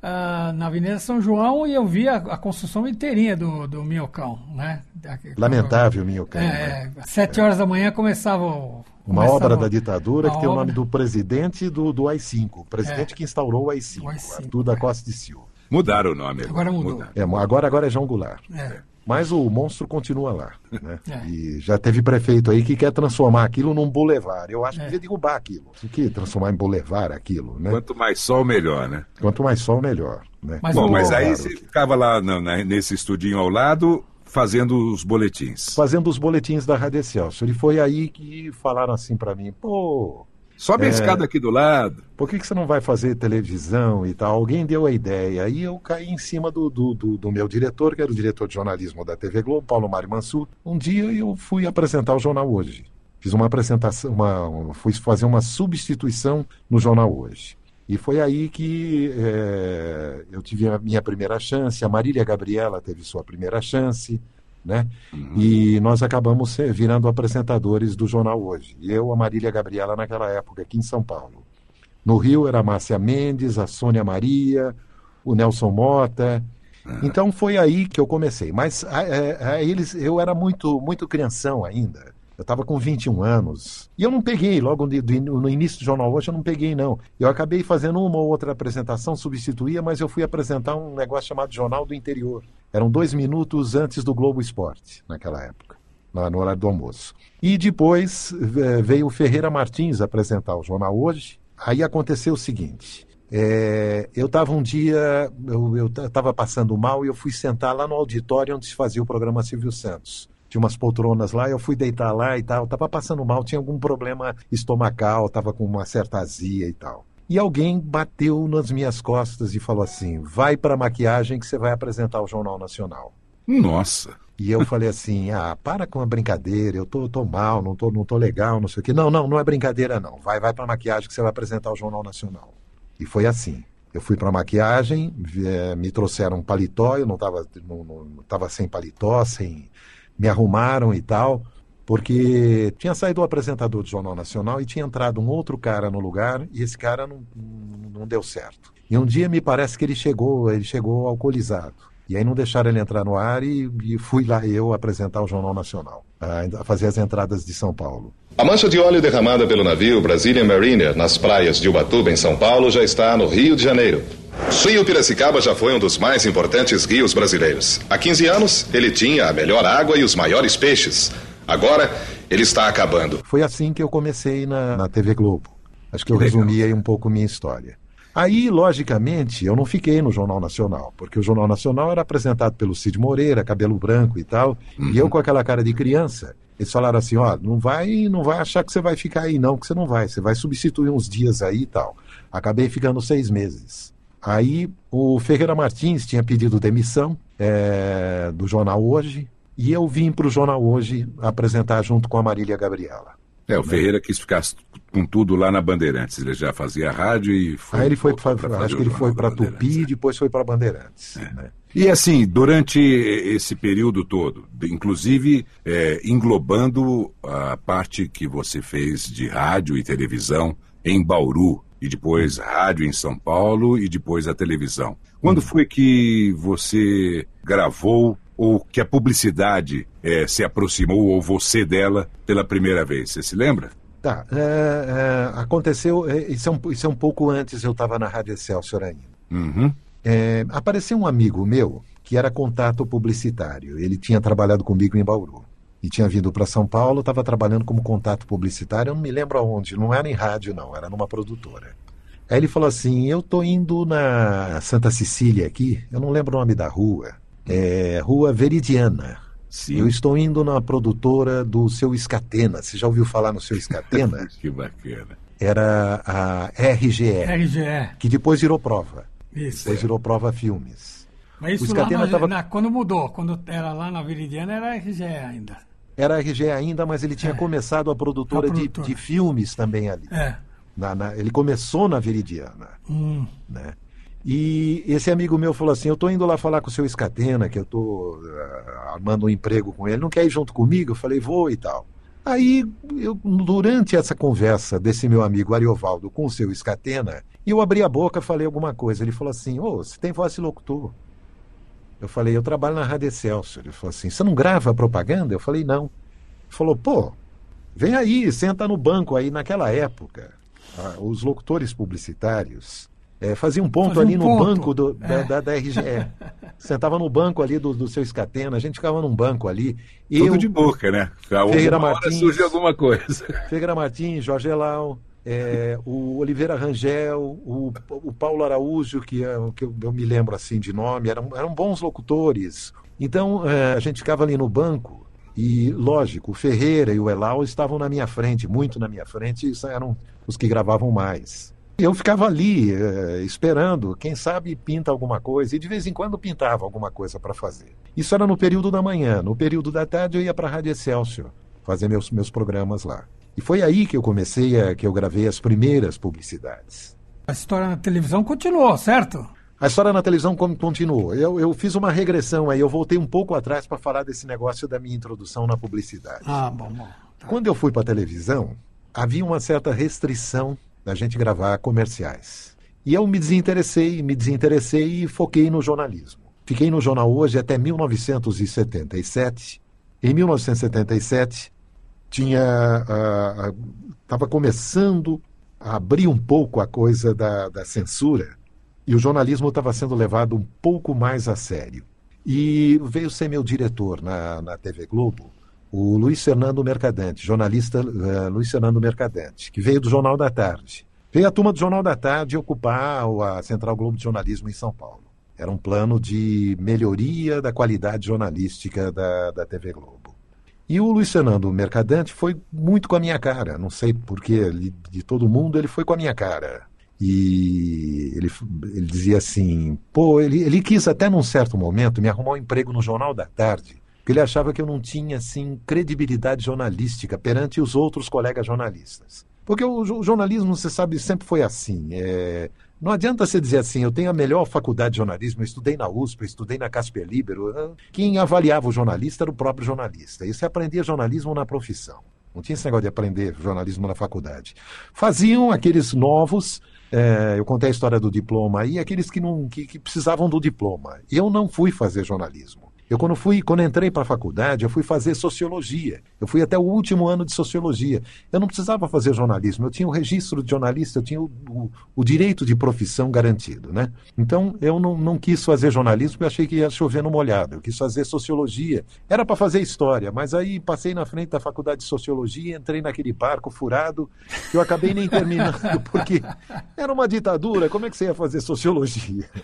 ah, na Avenida São João e eu vi a, a construção inteirinha do, do Minhocão, né? Da- Lamentável, Minhocão. né? É, às sete horas da manhã começava o. Uma começava obra o- da ditadura que tem o nome obra. do presidente do, do AI-5, o presidente É. que instaurou o AI-5, O AI-5, Arthur da é. Costa e Silva. Mudaram o nome. Agora mudou. Mudaram. É, agora, agora é João Goulart. É. Mas o monstro continua lá. Né? É. E já teve prefeito aí que quer transformar aquilo num boulevard. Eu acho que É. devia derrubar aquilo. O que transformar em boulevard aquilo, né? Quanto mais sol, melhor, né? Quanto mais sol, melhor. Né? Mas Bom, mas aí você ficava lá na- na- nesse estudinho ao lado, fazendo os boletins. Fazendo os boletins da Rádio Excelsior. E foi aí que falaram assim pra mim, pô, Sobe a É. escada aqui do lado. por que, que você não vai fazer televisão e tal? Alguém deu a ideia. Aí eu caí em cima do, do, do- do meu diretor, que era o diretor de jornalismo da TV Globo, Paulo Mário Mansur. Um dia eu fui apresentar o Jornal Hoje. Fiz uma apresentação, uma, fui fazer uma substituição no Jornal Hoje. E foi aí que eh, eu tive a minha primeira chance, a Marília Gabriela teve sua primeira chance, né? E nós acabamos virando apresentadores do Jornal Hoje. Eu, a Marília Gabriela, naquela época, aqui em São Paulo. No Rio era a Márcia Mendes, a Sônia Maria, o Nelson Mota. Então foi aí que eu comecei. Mas a, a- a eles, eu era muito, muito crianção ainda. Eu estava com 21 anos. E eu não peguei, logo no início do Jornal Hoje, eu não peguei, não. Eu acabei fazendo uma ou outra apresentação, substituía, mas eu fui apresentar um negócio chamado Jornal do Interior. Eram dois minutos antes do Globo Esporte, naquela época, no horário do almoço. E depois veio o Ferreira Martins apresentar o Jornal Hoje. Aí aconteceu o seguinte. é, eu estava um dia, eu estava passando mal e eu fui sentar lá no auditório onde se fazia o programa Silvio Santos. Tinha umas poltronas lá, eu fui deitar lá e tal. Estava passando mal, tinha algum problema estomacal, estava com uma certa azia e tal. e alguém bateu nas minhas costas e falou assim: vai para maquiagem que você vai apresentar o Jornal Nacional. Nossa! E eu falei assim: ah, para com a brincadeira, eu tô, tô mal, não tô, não tô legal, não sei o quê. Não, não, não é brincadeira, não. Vai, vai para maquiagem que você vai apresentar o Jornal Nacional. E foi assim. Eu fui para maquiagem, é, me trouxeram um paletó, eu não estava não, não tava sem paletó, sem. Me arrumaram e tal porque tinha saído o apresentador do Jornal Nacional e tinha entrado um outro cara no lugar e esse cara não, não deu certo. E um dia me parece que ele chegou, ele chegou alcoolizado. E aí não deixaram ele entrar no ar e, e fui lá eu apresentar o Jornal Nacional, a, fazer as entradas de São Paulo. A mancha de óleo derramada pelo navio Brazilian Mariner nas praias de Ubatuba, em São Paulo, já está no Rio de Janeiro. O rio Piracicaba já foi um dos mais importantes rios brasileiros. Há 15 anos, ele tinha a melhor água e os maiores peixes. Agora, ele está acabando. Foi assim que eu comecei na, na TV Globo. Acho que eu resumi aí um pouco minha história. Aí, logicamente, eu não fiquei no Jornal Nacional, porque o Jornal Nacional era apresentado pelo Cid Moreira, cabelo branco e tal, uhum. e eu com aquela cara de criança. Eles falaram assim, ó, não vai, não vai achar que você vai ficar aí não, que você não vai, você vai substituir uns dias aí e tal. Acabei ficando seis meses. Aí o Ferreira Martins tinha pedido demissão é, do jornal Hoje, e eu vim para o Jornal Hoje apresentar junto com a Marília Gabriela. É, o Ferreira quis ficar com tudo lá na Bandeirantes. Ele já fazia rádio e foi. Aí ele foi para acho que ele foi para Tupi e depois foi para Bandeirantes. É. Né? E assim, durante esse período todo, inclusive é, englobando a parte que você fez de rádio e televisão em Bauru, e depois rádio em São Paulo e depois a televisão. Quando hum. foi que você gravou ou que a publicidade é, se aproximou, ou você dela, pela primeira vez? Você se lembra? Tá. É, é, aconteceu, é, isso é, um, isso é um pouco antes, eu estava na Rádio Excelsior ainda. Uhum. É, apareceu um amigo meu que era contato publicitário. Ele tinha trabalhado comigo em Bauru. E tinha vindo para São Paulo, estava trabalhando como contato publicitário, eu não me lembro aonde, não era em rádio, não, era numa produtora. Aí ele falou assim: Eu tô indo na Santa Cecília aqui, eu não lembro o nome da rua é, Rua Veridiana. Sim. Eu estou indo na produtora do seu Escatena. Você já ouviu falar no seu Escatena? que bacana. Era a RGE. RGE. Que depois virou prova. Isso. Depois virou prova filmes. Mas isso lá na, tava... na, quando mudou, quando era lá na Veridiana, era RGE ainda. Era RGE ainda, mas ele tinha é. começado a produtora, a produtora. De, de, filmes também ali. É. Na, na, ele começou na Veridiana. Hum. Né? E esse amigo meu falou assim: Eu estou indo lá falar com o seu Escatena, que eu estou uh, armando um emprego com ele, não quer ir junto comigo? Eu falei: Vou e tal. Aí, eu, durante essa conversa desse meu amigo Ariovaldo com o seu Escatena, eu abri a boca falei alguma coisa. Ele falou assim: Ô, oh, você tem voz de locutor. Eu falei: Eu trabalho na Rádio Excelsior. Ele falou assim: Você não grava propaganda? Eu falei: Não. Ele falou: Pô, vem aí, senta no banco aí. Naquela época, ah, os locutores publicitários é, fazia um ponto Fazia ali um no ponto. banco do, da, é. da, da, RGE. Sentava no banco ali do, do seu escatena, a gente ficava num banco ali. Tudo eu, de boca, né? Ferreira Martins. surge alguma coisa. Ferreira Martins, Jorge Elau, é, o Oliveira Rangel, o, o Paulo Araújo, que, é, que eu, eu, me lembro assim de nome, eram, eram bons locutores. Então é, a gente ficava ali no banco. E, lógico, o Ferreira e o Elau estavam na minha frente, muito na minha frente, e eram os que gravavam mais. Eu ficava ali eh, esperando, quem sabe pinta alguma coisa, e de vez em quando pintava alguma coisa para fazer. Isso era no período da manhã. No período da tarde eu ia para a Rádio Excelsior fazer meus, meus programas lá. E foi aí que eu comecei, a, que eu gravei as primeiras publicidades. A história na televisão continuou, certo? A história na televisão continuou. Eu, eu fiz uma regressão aí, eu voltei um pouco atrás para falar desse negócio da minha introdução na publicidade. Ah, bom, bom. Tá. Quando eu fui para a televisão, havia uma certa restrição da gente gravar comerciais. E eu me desinteressei, me desinteressei e foquei no jornalismo. Fiquei no jornal hoje até 1977. Em 1977 tinha estava uh, começando a abrir um pouco a coisa da, da censura e o jornalismo estava sendo levado um pouco mais a sério. E veio ser meu diretor na, na TV Globo o Luiz Fernando Mercadante, jornalista uh, Luiz Fernando Mercadante, que veio do Jornal da Tarde. Veio a turma do Jornal da Tarde ocupar a Central Globo de Jornalismo em São Paulo. Era um plano de melhoria da qualidade jornalística da, da TV Globo. E o Luiz Fernando Mercadante foi muito com a minha cara. Não sei porquê, de todo mundo, ele foi com a minha cara. E ele, ele dizia assim: pô, ele, ele quis até num certo momento me arrumar um emprego no Jornal da Tarde, porque ele achava que eu não tinha assim credibilidade jornalística perante os outros colegas jornalistas. Porque o, o jornalismo, você sabe, sempre foi assim. É, não adianta você dizer assim, eu tenho a melhor faculdade de jornalismo, eu estudei na USP, eu estudei na Casper Libero. Quem avaliava o jornalista era o próprio jornalista. E você aprendia jornalismo na profissão. Não tinha esse negócio de aprender jornalismo na faculdade. Faziam aqueles novos, é, eu contei a história do diploma aí, aqueles que, não, que, que precisavam do diploma. Eu não fui fazer jornalismo. Eu quando fui, quando entrei para a faculdade, eu fui fazer sociologia. Eu fui até o último ano de sociologia. Eu não precisava fazer jornalismo. Eu tinha o registro de jornalista, eu tinha o, o, o direito de profissão garantido, né? Então eu não, não quis fazer jornalismo porque achei que ia chover no molhado. Eu quis fazer sociologia. Era para fazer história, mas aí passei na frente da faculdade de sociologia, entrei naquele barco furado que eu acabei nem terminando porque era uma ditadura. Como é que você ia fazer sociologia?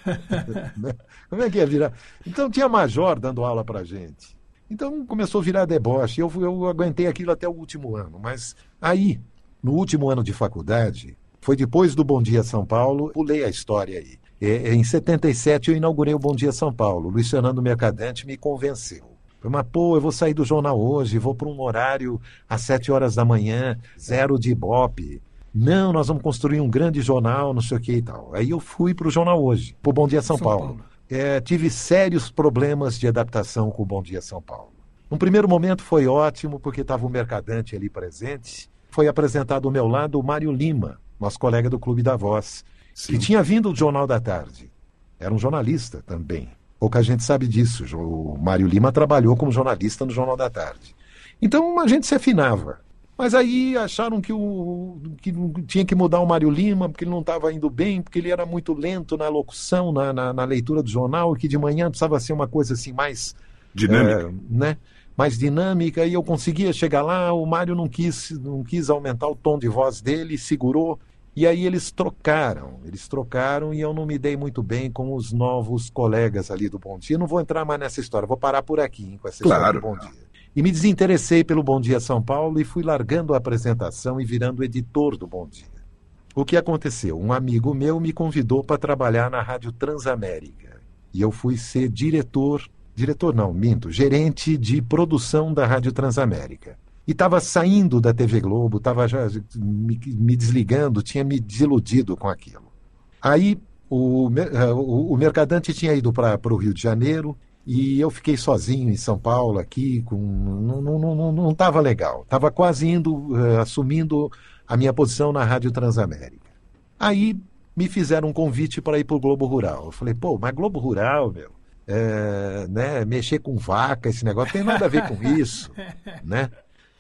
Né? Como é que ia virar? Então tinha major dando dando aula para gente. Então começou a virar deboche. Eu, eu aguentei aquilo até o último ano. Mas aí, no último ano de faculdade, foi depois do Bom Dia São Paulo, pulei a história aí. É, é em 77 eu inaugurei o Bom Dia São Paulo. Luiz Fernando Mercadante me convenceu. Falei, mas pô, eu vou sair do jornal hoje, vou para um horário às 7 horas da manhã, zero de ibope. Não, nós vamos construir um grande jornal, não sei o que e tal. Aí eu fui para o jornal hoje, para o Bom Dia São, São Paulo. Paulo é, tive sérios problemas de adaptação com o Bom Dia São Paulo. No primeiro momento foi ótimo, porque estava o mercadante ali presente. Foi apresentado ao meu lado o Mário Lima, nosso colega do Clube da Voz, Sim. que tinha vindo do Jornal da Tarde. Era um jornalista também. Pouca gente sabe disso. O Mário Lima trabalhou como jornalista no Jornal da Tarde. Então a gente se afinava. Mas aí acharam que, o, que tinha que mudar o Mário Lima, porque ele não estava indo bem, porque ele era muito lento na locução, na, na, na, leitura do jornal, e que de manhã precisava ser uma coisa assim mais. Dinâmica. É, né? Mais dinâmica, e eu conseguia chegar lá, o Mário não quis, não quis aumentar o tom de voz dele, segurou. E aí eles trocaram, eles trocaram e eu não me dei muito bem com os novos colegas ali do Bom Dia. Eu não vou entrar mais nessa história, vou parar por aqui hein, com essa claro. história do Bom Dia. E me desinteressei pelo Bom Dia São Paulo e fui largando a apresentação e virando editor do Bom Dia. O que aconteceu? Um amigo meu me convidou para trabalhar na Rádio Transamérica. E eu fui ser diretor, diretor não, minto, gerente de produção da Rádio Transamérica. E estava saindo da TV Globo, estava já me, me, desligando, tinha me desiludido com aquilo. Aí o, o, o Mercadante tinha ido para o Rio de Janeiro e eu fiquei sozinho em São Paulo, aqui, com não estava não, não, não, não legal. Estava quase indo, uh, assumindo a minha posição na Rádio Transamérica. Aí me fizeram um convite para ir para o Globo Rural. Eu falei, pô, mas Globo Rural, meu, é, né, mexer com vaca, esse negócio tem nada a ver com isso, né?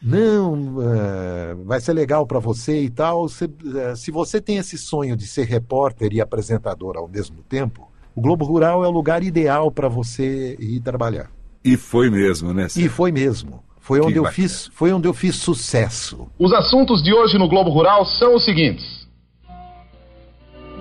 Não, uh, vai ser legal para você e tal. Se, uh, se você tem esse sonho de ser repórter e apresentador ao mesmo tempo, o Globo Rural é o lugar ideal para você ir trabalhar. E foi mesmo, né? E foi mesmo. Foi onde, eu fiz, foi onde eu fiz sucesso. Os assuntos de hoje no Globo Rural são os seguintes.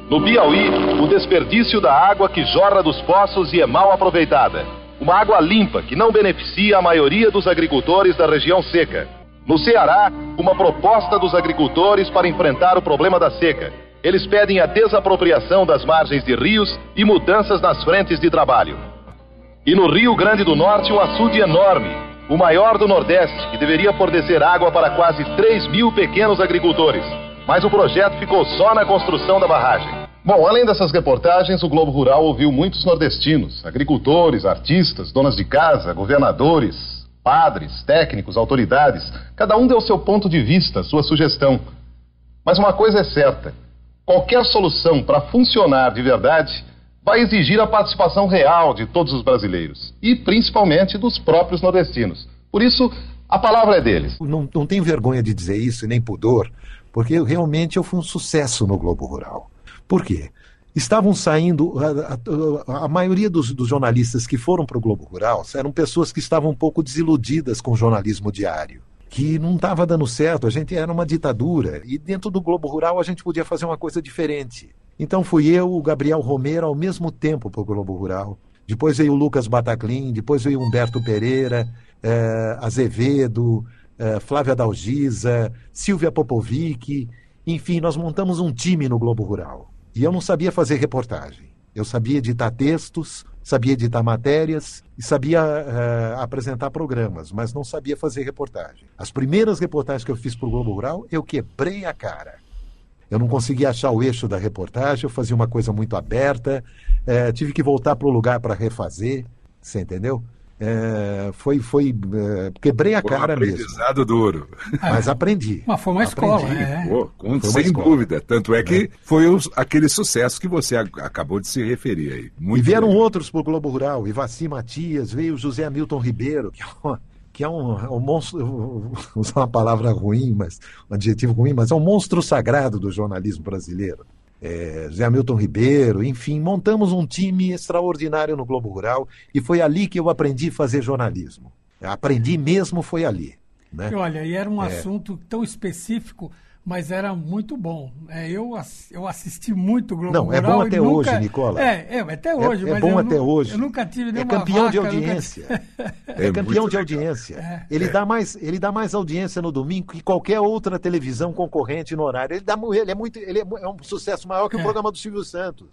No Piauí, o desperdício da água que jorra dos poços e é mal aproveitada. Uma água limpa que não beneficia a maioria dos agricultores da região seca. No Ceará, uma proposta dos agricultores para enfrentar o problema da seca eles pedem a desapropriação das margens de rios e mudanças nas frentes de trabalho. E no Rio Grande do Norte, um açude enorme, o maior do Nordeste, que deveria fornecer água para quase 3 mil pequenos agricultores. Mas o projeto ficou só na construção da barragem. Bom, além dessas reportagens, o Globo Rural ouviu muitos nordestinos, agricultores, artistas, donas de casa, governadores, padres, técnicos, autoridades. Cada um deu seu ponto de vista, sua sugestão. Mas uma coisa é certa: Qualquer solução para funcionar de verdade vai exigir a participação real de todos os brasileiros e principalmente dos próprios nordestinos. Por isso, a palavra é deles. Não, não tenho vergonha de dizer isso, nem pudor, porque realmente eu fui um sucesso no Globo Rural. Por quê? Estavam saindo, a, a, a maioria dos, dos, jornalistas que foram para o Globo Rural eram pessoas que estavam um pouco desiludidas com o jornalismo diário que não estava dando certo, a gente era uma ditadura. E dentro do Globo Rural a gente podia fazer uma coisa diferente. Então fui eu, o Gabriel Romero, ao mesmo tempo para o Globo Rural. Depois veio o Lucas Bataclin, depois veio Humberto Pereira, eh, Azevedo, eh, Flávia Dalgisa, Silvia Popovic. Enfim, nós montamos um time no Globo Rural. E eu não sabia fazer reportagem. Eu sabia editar textos, sabia editar matérias e sabia uh, apresentar programas, mas não sabia fazer reportagem. As primeiras reportagens que eu fiz para o Globo Rural, eu quebrei a cara. Eu não conseguia achar o eixo da reportagem, eu fazia uma coisa muito aberta, uh, tive que voltar para o lugar para refazer, você entendeu? É, foi, foi é, quebrei a foi cara um aprendizado mesmo. duro. Mas aprendi. Mas foi uma aprendi. escola, né? Pô, com, sem escola. dúvida. Tanto é que é. foi os, aquele sucesso que você acabou de se referir aí. Muito e vieram legal. outros para o Globo Rural. Ivaci Matias, veio José Hamilton Ribeiro, que é uma, que é um, um monstro, vou usar uma palavra ruim, mas um adjetivo ruim, mas é um monstro sagrado do jornalismo brasileiro é, Zé Hamilton Ribeiro, enfim, montamos um time extraordinário no Globo Rural e foi ali que eu aprendi a fazer jornalismo. Aprendi mesmo foi ali. Né? E olha, e era um é. assunto tão específico mas era muito bom. É, eu, eu assisti muito o Globo Não, Rural. é bom até nunca... hoje, Nicola. É, é até hoje. É, é bom até nu... hoje. Eu nunca tive é nenhuma É campeão vaca, de audiência. Nunca... é, campeão de audiência. É. Ele, Dá mais, ele dá mais audiência no domingo que qualquer outra televisão concorrente no horário. Ele, dá, ele, é, muito, ele é um sucesso maior que o é. programa do Silvio Santos.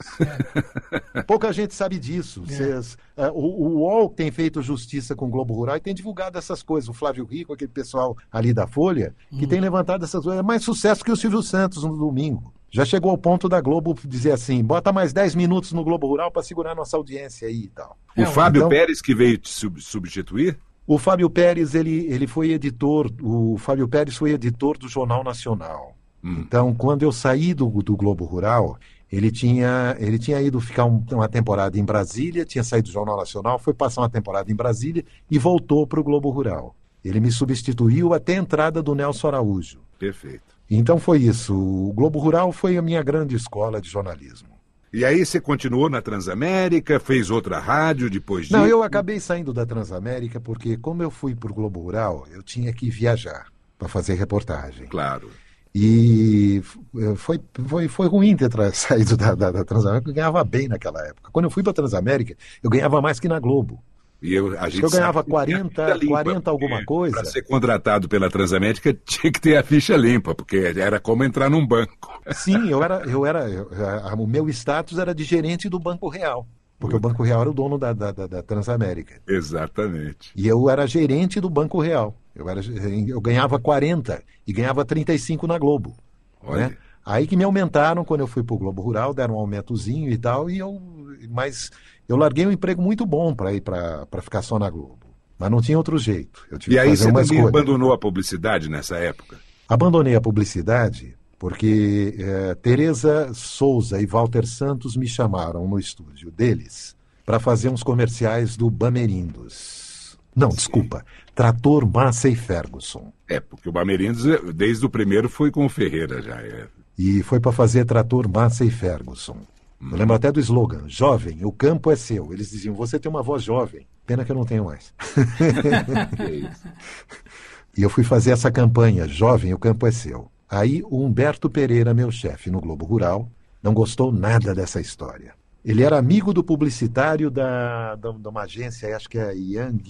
É. Pouca gente sabe disso. Vocês, uh, o, o UOL tem feito justiça com o Globo Rural e tem divulgado essas coisas. O Flávio Rico, aquele pessoal ali da Folha, que hum. tem levantado essas coisas. É mais sucesso que o Silvio Santos. Santos no domingo. Já chegou ao ponto da Globo dizer assim: bota mais 10 minutos no Globo Rural para segurar nossa audiência aí e tal. O é, Fábio então, Pérez que veio te sub substituir? O Fábio Pérez, ele, ele foi editor, o Fábio Pérez foi editor do Jornal Nacional. Hum. Então, quando eu saí do, do Globo Rural, ele tinha, ele tinha ido ficar um, uma temporada em Brasília, tinha saído do Jornal Nacional, foi passar uma temporada em Brasília e voltou para o Globo Rural. Ele me substituiu até a entrada do Nelson Araújo. Perfeito. Então foi isso. O Globo Rural foi a minha grande escola de jornalismo. E aí você continuou na Transamérica, fez outra rádio depois disso? Não, eu acabei saindo da Transamérica porque, como eu fui para o Globo Rural, eu tinha que viajar para fazer reportagem. Claro. E foi, foi, foi ruim ter saído da, da, da Transamérica, eu ganhava bem naquela época. Quando eu fui para a Transamérica, eu ganhava mais que na Globo. E eu, a gente eu ganhava 40, limpa, 40 alguma coisa. Para ser contratado pela Transamérica tinha que ter a ficha limpa, porque era como entrar num banco. Sim, eu era, eu era, eu, o meu status era de gerente do Banco Real. Porque o Banco Real era o dono da, da, da, da, Transamérica. Exatamente. E eu era gerente do Banco Real. Eu, era, eu ganhava 40 e ganhava 35 na Globo. Olha. Né? Aí que me aumentaram quando eu fui para o Globo Rural, deram um aumentozinho e tal, e eu. Mas eu larguei um emprego muito bom para ir para ficar só na Globo. Mas não tinha outro jeito. e aí você também abandonou a publicidade nessa época? Abandonei a publicidade porque é, Tereza Souza e Walter Santos me chamaram no estúdio deles para fazer uns comerciais do Bamerindos. Não, Sim. desculpa. Trator Massa e Ferguson. É, porque o Bamerindos, desde o primeiro, foi com o Ferreira já. É. E foi para fazer Trator Massa e Ferguson. Eu lembro até do slogan: Jovem, o campo é seu. Eles diziam: Você tem uma voz jovem. Pena que eu não tenho mais. e eu fui fazer essa campanha: Jovem, o campo é seu. Aí o Humberto Pereira, meu chefe no Globo Rural, não gostou nada dessa história. Ele era amigo do publicitário da, da, de uma agência, acho que é Young,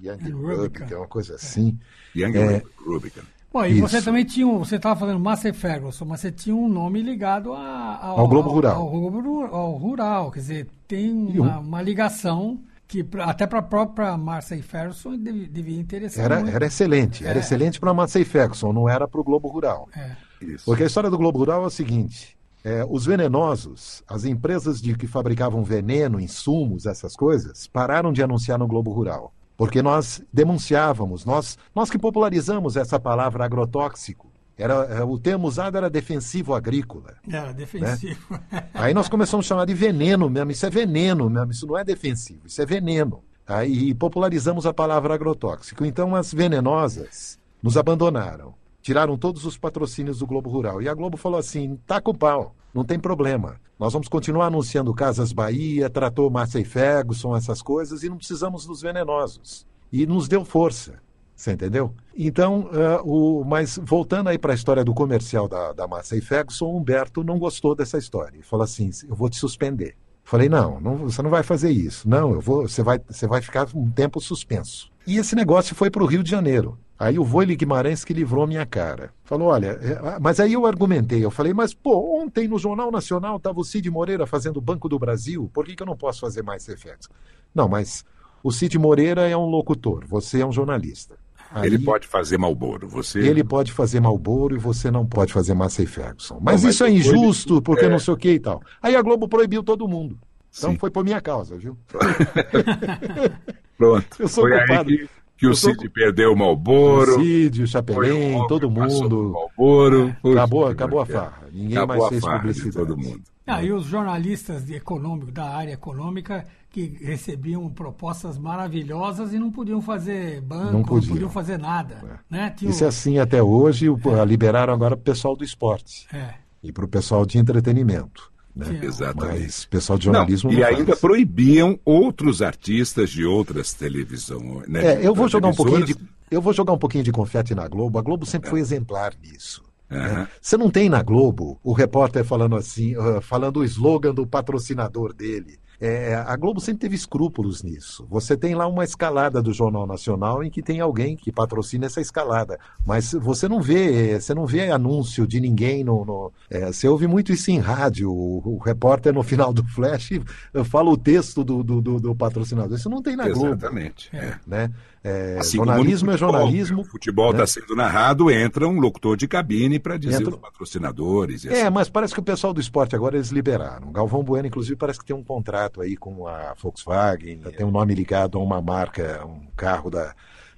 Young Rubicon, uma coisa assim. Young é, Rubicon. Bom, e Isso. você também tinha um, você estava falando Massey Ferguson, mas você tinha um nome ligado a, ao, ao, Globo Rural. Ao, ao, ao, Rural, quer dizer, tem uma, uma ligação que até para a própria Massey Ferguson devia, devia interessar era, muito. Era excelente, era é. excelente para a Massey Ferguson, não era para o Globo Rural. É. Porque a história do Globo Rural é o seguinte, é, os venenosos, as empresas de que fabricavam veneno, insumos, essas coisas, pararam de anunciar no Globo Rural porque nós denunciávamos, nós, nós que popularizamos essa palavra agrotóxico. Era, é, o termo usado era defensivo agrícola. Era né? defensivo. Né? Aí nós começamos a chamar de veneno mesmo. Isso é veneno mesmo, isso não é defensivo, isso é veneno. Aí popularizamos a palavra agrotóxico. Então as venenosas nos abandonaram, tiraram todos os patrocínios do Globo Rural. E a Globo falou assim: tá com pau, não tem problema. Nós vamos continuar anunciando Casas Bahia, tratou Massey Ferguson, essas coisas, e não precisamos dos venenosos. E nos deu força. Você entendeu? Então, uh, o, mas voltando aí para a história do comercial da, da Massey Ferguson, o Humberto não gostou dessa história. Ele falou assim: eu vou te suspender. Falei, não, não, você não vai fazer isso. Não, eu vou, você vai, você vai ficar um tempo suspenso. E esse negócio foi para o Rio de Janeiro. Aí o Voile Guimarães que livrou minha cara. Falou, olha, é, mas aí eu argumentei, eu falei, mas pô, ontem no Jornal Nacional estava o Cid Moreira fazendo o Banco do Brasil, por que, que eu não posso fazer mais efeitos? Não, mas o Cid Moreira é um locutor, você é um jornalista. Aí, ele pode fazer Malboro, você. Ele pode fazer Malboro e você não pode fazer Massey Ferguson. Mas, não, mas isso é injusto, ele... porque é... não sei o que e tal. Aí a Globo proibiu todo mundo. Então Sim. foi por minha causa, viu? Pronto. Eu sou foi culpado. Aí que, que o Cid perdeu o Malboro. O Cid, o Chapelin, todo mundo. Malboro. Acabou, acabou a farra. Ninguém acabou mais fez publicidade. todo mundo. Ah, e os jornalistas de econômico, da área econômica que recebiam propostas maravilhosas e não podiam fazer banco, não, podiam, não podiam fazer nada. É. Né? Tinha Isso é assim até hoje, é. liberaram agora para o pessoal do esporte é. e para o pessoal de entretenimento. Né? Exatamente. Mas pessoal de jornalismo não, não E faz. ainda proibiam outros artistas de outras televisões. Né? É, eu vou jogar um pouquinho de eu vou jogar um pouquinho de confete na Globo. A Globo sempre foi exemplar nisso. Uhum. Você não tem na Globo o repórter falando assim, uh, falando o slogan do patrocinador dele. É, a Globo sempre teve escrúpulos nisso. Você tem lá uma escalada do Jornal Nacional em que tem alguém que patrocina essa escalada, mas você não vê, você não vê anúncio de ninguém no. no é, você ouve muito isso em rádio. O, o, repórter no final do flash fala o texto do, do, do, do patrocinador. Isso não tem na Globo. Exatamente. É. Né? É, assim jornalismo futebol, é jornalismo. O futebol está né? sendo narrado, entra um locutor de cabine para dizer entra... os patrocinadores. É, assim. mas parece que o pessoal do esporte agora eles liberaram. Galvão Bueno, inclusive, parece que tem um contrato aí com a Volkswagen, é. tem um nome ligado a uma marca, um carro da,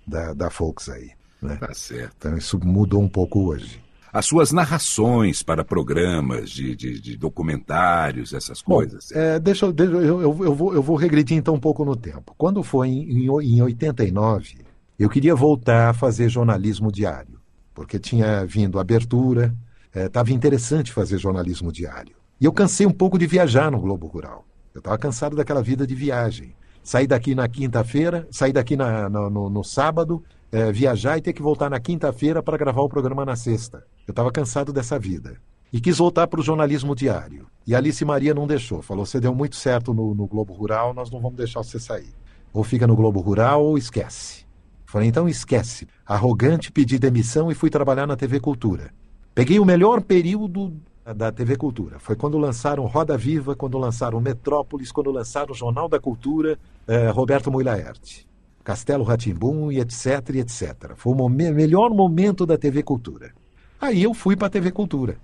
da, da Volks aí. Né? Tá certo. Então isso mudou um pouco hoje as suas narrações para programas de, de, de documentários, essas coisas? Bom, é, deixa, deixa eu, eu, eu, vou, eu vou regredir então um pouco no tempo. Quando foi em, em, em 89, eu queria voltar a fazer jornalismo diário, porque tinha vindo abertura, estava é, interessante fazer jornalismo diário. E eu cansei um pouco de viajar no Globo Rural. Eu estava cansado daquela vida de viagem. Sair daqui na quinta-feira, sair daqui na, no, no, no sábado, é, viajar e ter que voltar na quinta-feira para gravar o programa na sexta. Eu estava cansado dessa vida. E quis voltar para o jornalismo diário. E Alice Maria não deixou. Falou: você deu muito certo no, no, Globo Rural, nós não vamos deixar você sair. Ou fica no Globo Rural ou esquece. Falei: então esquece. Arrogante, pedi demissão e fui trabalhar na TV Cultura. Peguei o melhor período da TV Cultura. Foi quando lançaram Roda Viva, quando lançaram Metrópolis, quando lançaram o Jornal da Cultura, eh, Roberto Moilaert. Castelo Ratimbum e etc, etc. Foi o melhor momento da TV Cultura. Aí eu fui para a TV Cultura.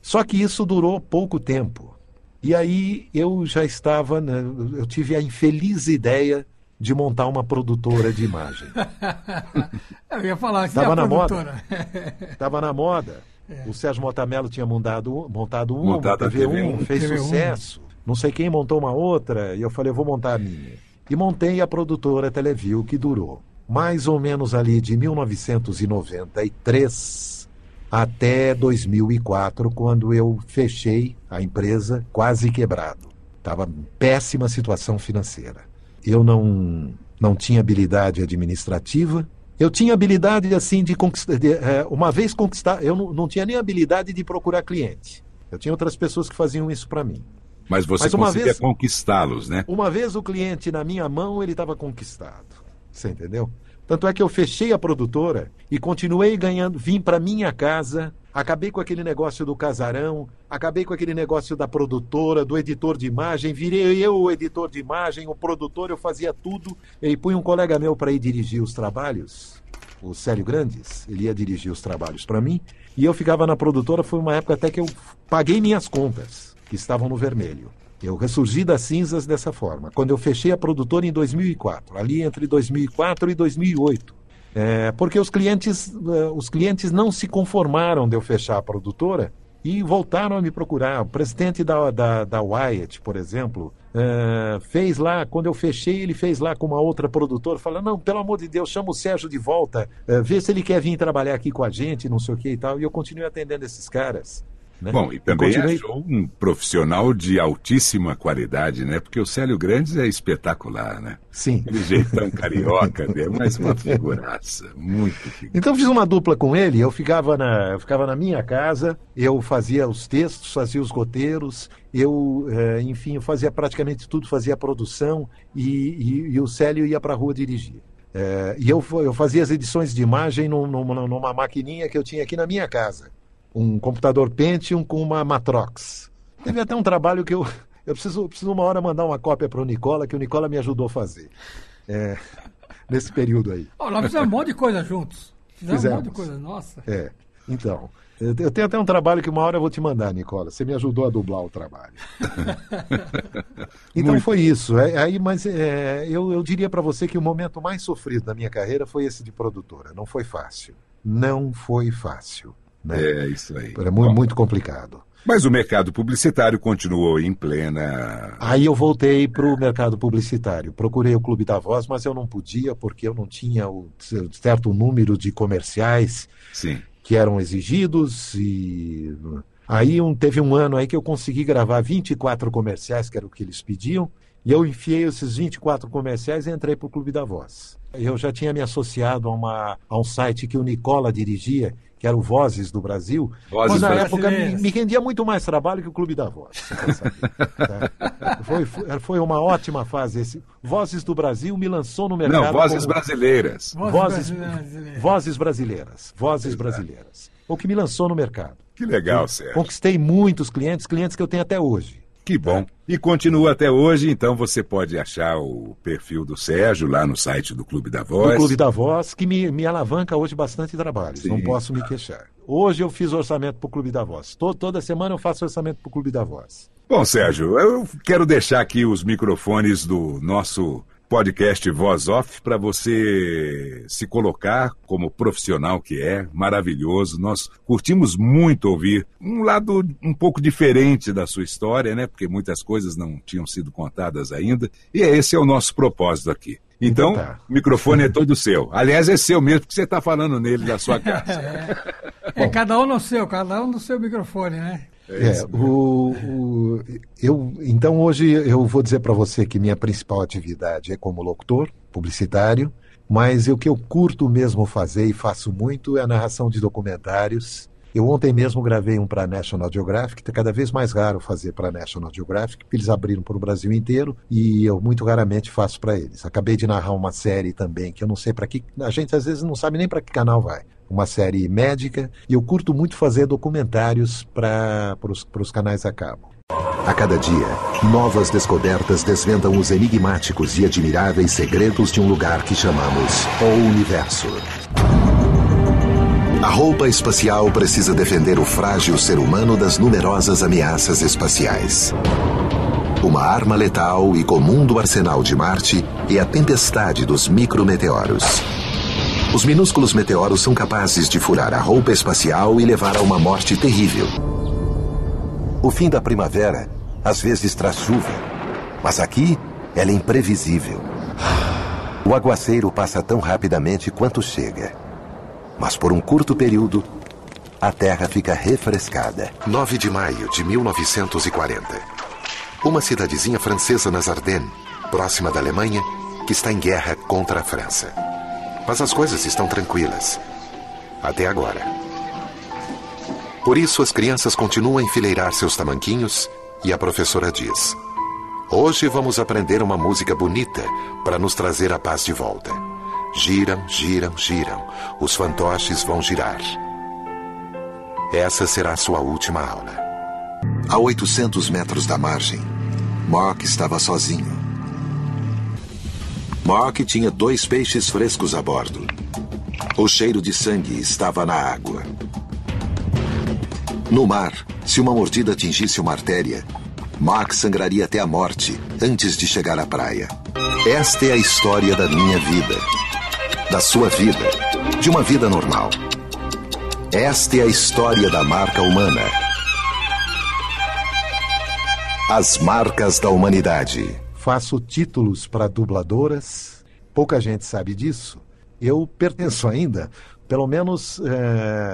Só que isso durou pouco tempo. E aí eu já estava, né, eu tive a infeliz ideia de montar uma produtora de imagem. eu ia falar que Estava na produtora. moda. Estava na moda. É. O Sérgio Motamelo tinha montado, montado uma, Montado TV1, TV1, fez TV1. sucesso. Não sei quem montou uma outra, e eu falei, eu vou montar a minha e montei a produtora Teleview, que durou mais ou menos ali de 1993 até 2004, quando eu fechei a empresa quase quebrado. Estava péssima situação financeira. Eu não, não tinha habilidade administrativa. Eu tinha habilidade assim de conquistar. De, é, uma vez conquistar, eu não, não tinha nem habilidade de procurar cliente. Eu tinha outras pessoas que faziam isso para mim. Mas você Mas conseguia conquistá-los, né? Uma vez o cliente na minha mão, ele estava conquistado. Você entendeu? Tanto é que eu fechei a produtora e continuei ganhando, vim para minha casa, acabei com aquele negócio do casarão, acabei com aquele negócio da produtora, do editor de imagem, virei eu o editor de imagem, o produtor, eu fazia tudo e punha um colega meu para ir dirigir os trabalhos, o Célio Grandes, ele ia dirigir os trabalhos para mim, e eu ficava na produtora, foi uma época até que eu paguei minhas contas que estavam no vermelho. Eu ressurgi das cinzas dessa forma. Quando eu fechei a produtora em 2004, ali entre 2004 e 2008. É, porque os clientes, uh, os clientes não se conformaram de eu fechar a produtora e voltaram a me procurar. O presidente da, da, da Wyatt, por exemplo, uh, fez lá, quando eu fechei, ele fez lá com uma outra produtora, falando, não, pelo amor de Deus, chama o Sérgio de volta, uh, vê se ele quer vir trabalhar aqui com a gente, não sei o que e tal. E eu continuei atendendo esses caras. Né? Bom, e também continuei... achou um profissional de altíssima qualidade, né? Porque o Célio Grandes é espetacular, né? Sim. Aquele jeitão carioca dele, mas uma figuraça, muito figuraça. Então fiz uma dupla com ele, eu ficava, na, eu ficava na minha casa, eu fazia os textos, fazia os roteiros, eu, eh, enfim, eu fazia praticamente tudo, fazia produção e, e, e o Célio ia para a rua dirigir. É, e eu, eu fazia as edições de imagem num, numa, numa maquininha que eu tinha aqui na minha casa. Um computador Pentium com uma Matrox. Teve até um trabalho que eu, eu preciso, preciso uma hora mandar uma cópia para o Nicola, que o Nicola me ajudou a fazer. É, nesse período aí. Oh, nós fizemos um monte de coisa juntos. Fizemos, fizemos. um monte de coisa, nossa. É, então. Eu tenho até um trabalho que uma hora eu vou te mandar, Nicola. Você me ajudou a dublar o trabalho. então Muito. foi isso. É, aí, mas é, eu, eu diria para você que o momento mais sofrido da minha carreira foi esse de produtora. Não foi fácil. Não foi fácil. Né? É isso aí. Era muito, muito complicado. Mas o mercado publicitário continuou em plena. Aí eu voltei para o mercado publicitário. Procurei o Clube da Voz, mas eu não podia porque eu não tinha o certo número de comerciais Sim. que eram exigidos e aí um, teve um ano aí que eu consegui gravar 24 comerciais, que era o que eles pediam, e eu enfiei esses 24 comerciais e entrei para o Clube da Voz. Eu já tinha me associado a, uma, a um site que o Nicola dirigia, que era o Vozes do Brasil, Vozes na época me, me, rendia muito mais trabalho que o Clube da Voz. tá? foi, foi uma ótima fase. Esse Vozes do Brasil me lançou no mercado. Não, Vozes como... Brasileiras. Vozes, brasileiras. Vozes Brasileiras. Vozes Brasileiras. O que me lançou no mercado. Que legal, Sérgio. Conquistei muitos clientes, clientes que eu tenho até hoje. Que bom. E continua até hoje, então você pode achar o perfil do Sérgio lá no site do Clube da Voz. Do Clube da Voz, que me, me alavanca hoje bastante trabalho, Sim. não posso me queixar. Hoje eu fiz orçamento para o Clube da Voz. Todo, toda semana eu faço orçamento para o Clube da Voz. Bom, Sérgio, eu quero deixar aqui os microfones do nosso podcast Voz Off para você se colocar como profissional que é, maravilhoso. Nós curtimos muito ouvir um lado um pouco diferente da sua história, né? Porque muitas coisas não tinham sido contadas ainda. E esse é o nosso propósito aqui. Então, tá. o microfone é todo seu. Aliás, é seu mesmo, porque você está falando nele da sua casa. é, é, cada um no seu, cada um no seu microfone, né? É, é o, o, eu, então hoje eu vou dizer para você que minha principal atividade é como locutor, publicitário, mas o que eu curto mesmo fazer e faço muito é a narração de documentários. Eu ontem mesmo gravei um para a National Geographic, está cada vez mais raro fazer para a National Geographic, porque eles abriram para o Brasil inteiro e eu muito raramente faço para eles. Acabei de narrar uma série também, que eu não sei para que. A gente às vezes não sabe nem para que canal vai uma série médica, e eu curto muito fazer documentários para os canais a cabo. A cada dia, novas descobertas desvendam os enigmáticos e admiráveis segredos de um lugar que chamamos o Universo. A roupa espacial precisa defender o frágil ser humano das numerosas ameaças espaciais. Uma arma letal e comum do arsenal de Marte é a tempestade dos micrometeoros. Os minúsculos meteoros são capazes de furar a roupa espacial e levar a uma morte terrível. O fim da primavera às vezes traz chuva, mas aqui ela é imprevisível. O aguaceiro passa tão rapidamente quanto chega. Mas por um curto período, a Terra fica refrescada. 9 de maio de 1940. Uma cidadezinha francesa nas Ardennes, próxima da Alemanha, que está em guerra contra a França. Mas as coisas estão tranquilas. Até agora. Por isso, as crianças continuam a enfileirar seus tamanquinhos e a professora diz: Hoje vamos aprender uma música bonita para nos trazer a paz de volta. Giram, giram, giram. Os fantoches vão girar. Essa será sua última aula. A 800 metros da margem, Mock estava sozinho. Mark tinha dois peixes frescos a bordo. O cheiro de sangue estava na água. No mar, se uma mordida atingisse uma artéria, Mark sangraria até a morte antes de chegar à praia. Esta é a história da minha vida. Da sua vida. De uma vida normal. Esta é a história da marca humana. As marcas da humanidade faço títulos para dubladoras, pouca gente sabe disso. Eu pertenço ainda, pelo menos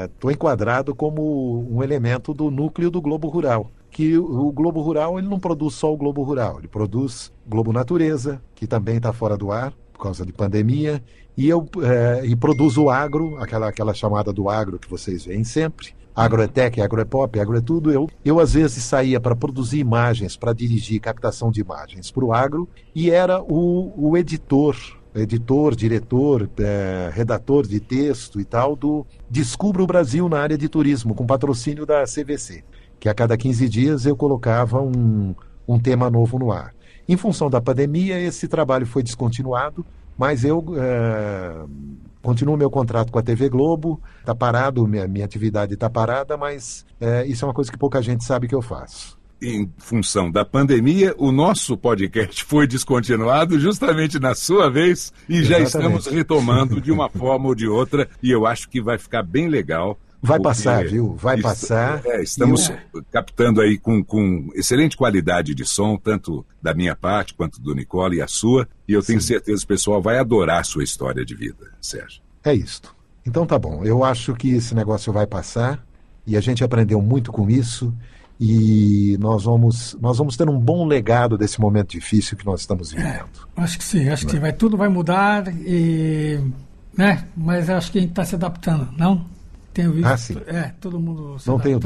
estou é, enquadrado como um elemento do núcleo do Globo Rural. Que o Globo Rural ele não produz só o Globo Rural, ele produz Globo Natureza, que também está fora do ar por causa de pandemia, e eu é, e produzo o agro, aquela, aquela chamada do agro que vocês veem sempre, agroetec, agroepop, agroetudo, eu, eu às vezes saía para produzir imagens, para dirigir captação de imagens para o agro, e era o, o editor editor, diretor, é, redator de texto e tal do Descubra o Brasil na área de turismo, com patrocínio da CVC, que a cada 15 dias eu colocava um, um tema novo no ar. Em função da pandemia, esse trabalho foi descontinuado, mas eu é, continuo meu contrato com a TV Globo, está parado, minha, minha atividade está parada, mas é, isso é uma coisa que pouca gente sabe que eu faço em função da pandemia, o nosso podcast foi descontinuado justamente na sua vez e Exatamente. já estamos retomando de uma forma ou de outra e eu acho que vai ficar bem legal. Vai passar, viu? Vai passar. É, estamos captando aí com, com excelente qualidade de som, tanto da minha parte quanto do Nicole e a sua, e eu tenho Sim. certeza que o pessoal vai adorar a sua história de vida, Sérgio. É isto. Então tá bom. Eu acho que esse negócio vai passar e a gente aprendeu muito com isso e nós vamos, nós vamos ter um bom legado desse momento difícil que nós estamos vivendo. É, acho que sim, acho que sim. Vai, tudo vai mudar, e, né? mas acho que a gente está se adaptando, não? Tenho visto, ah, sim. É, todo mundo se não. Tenho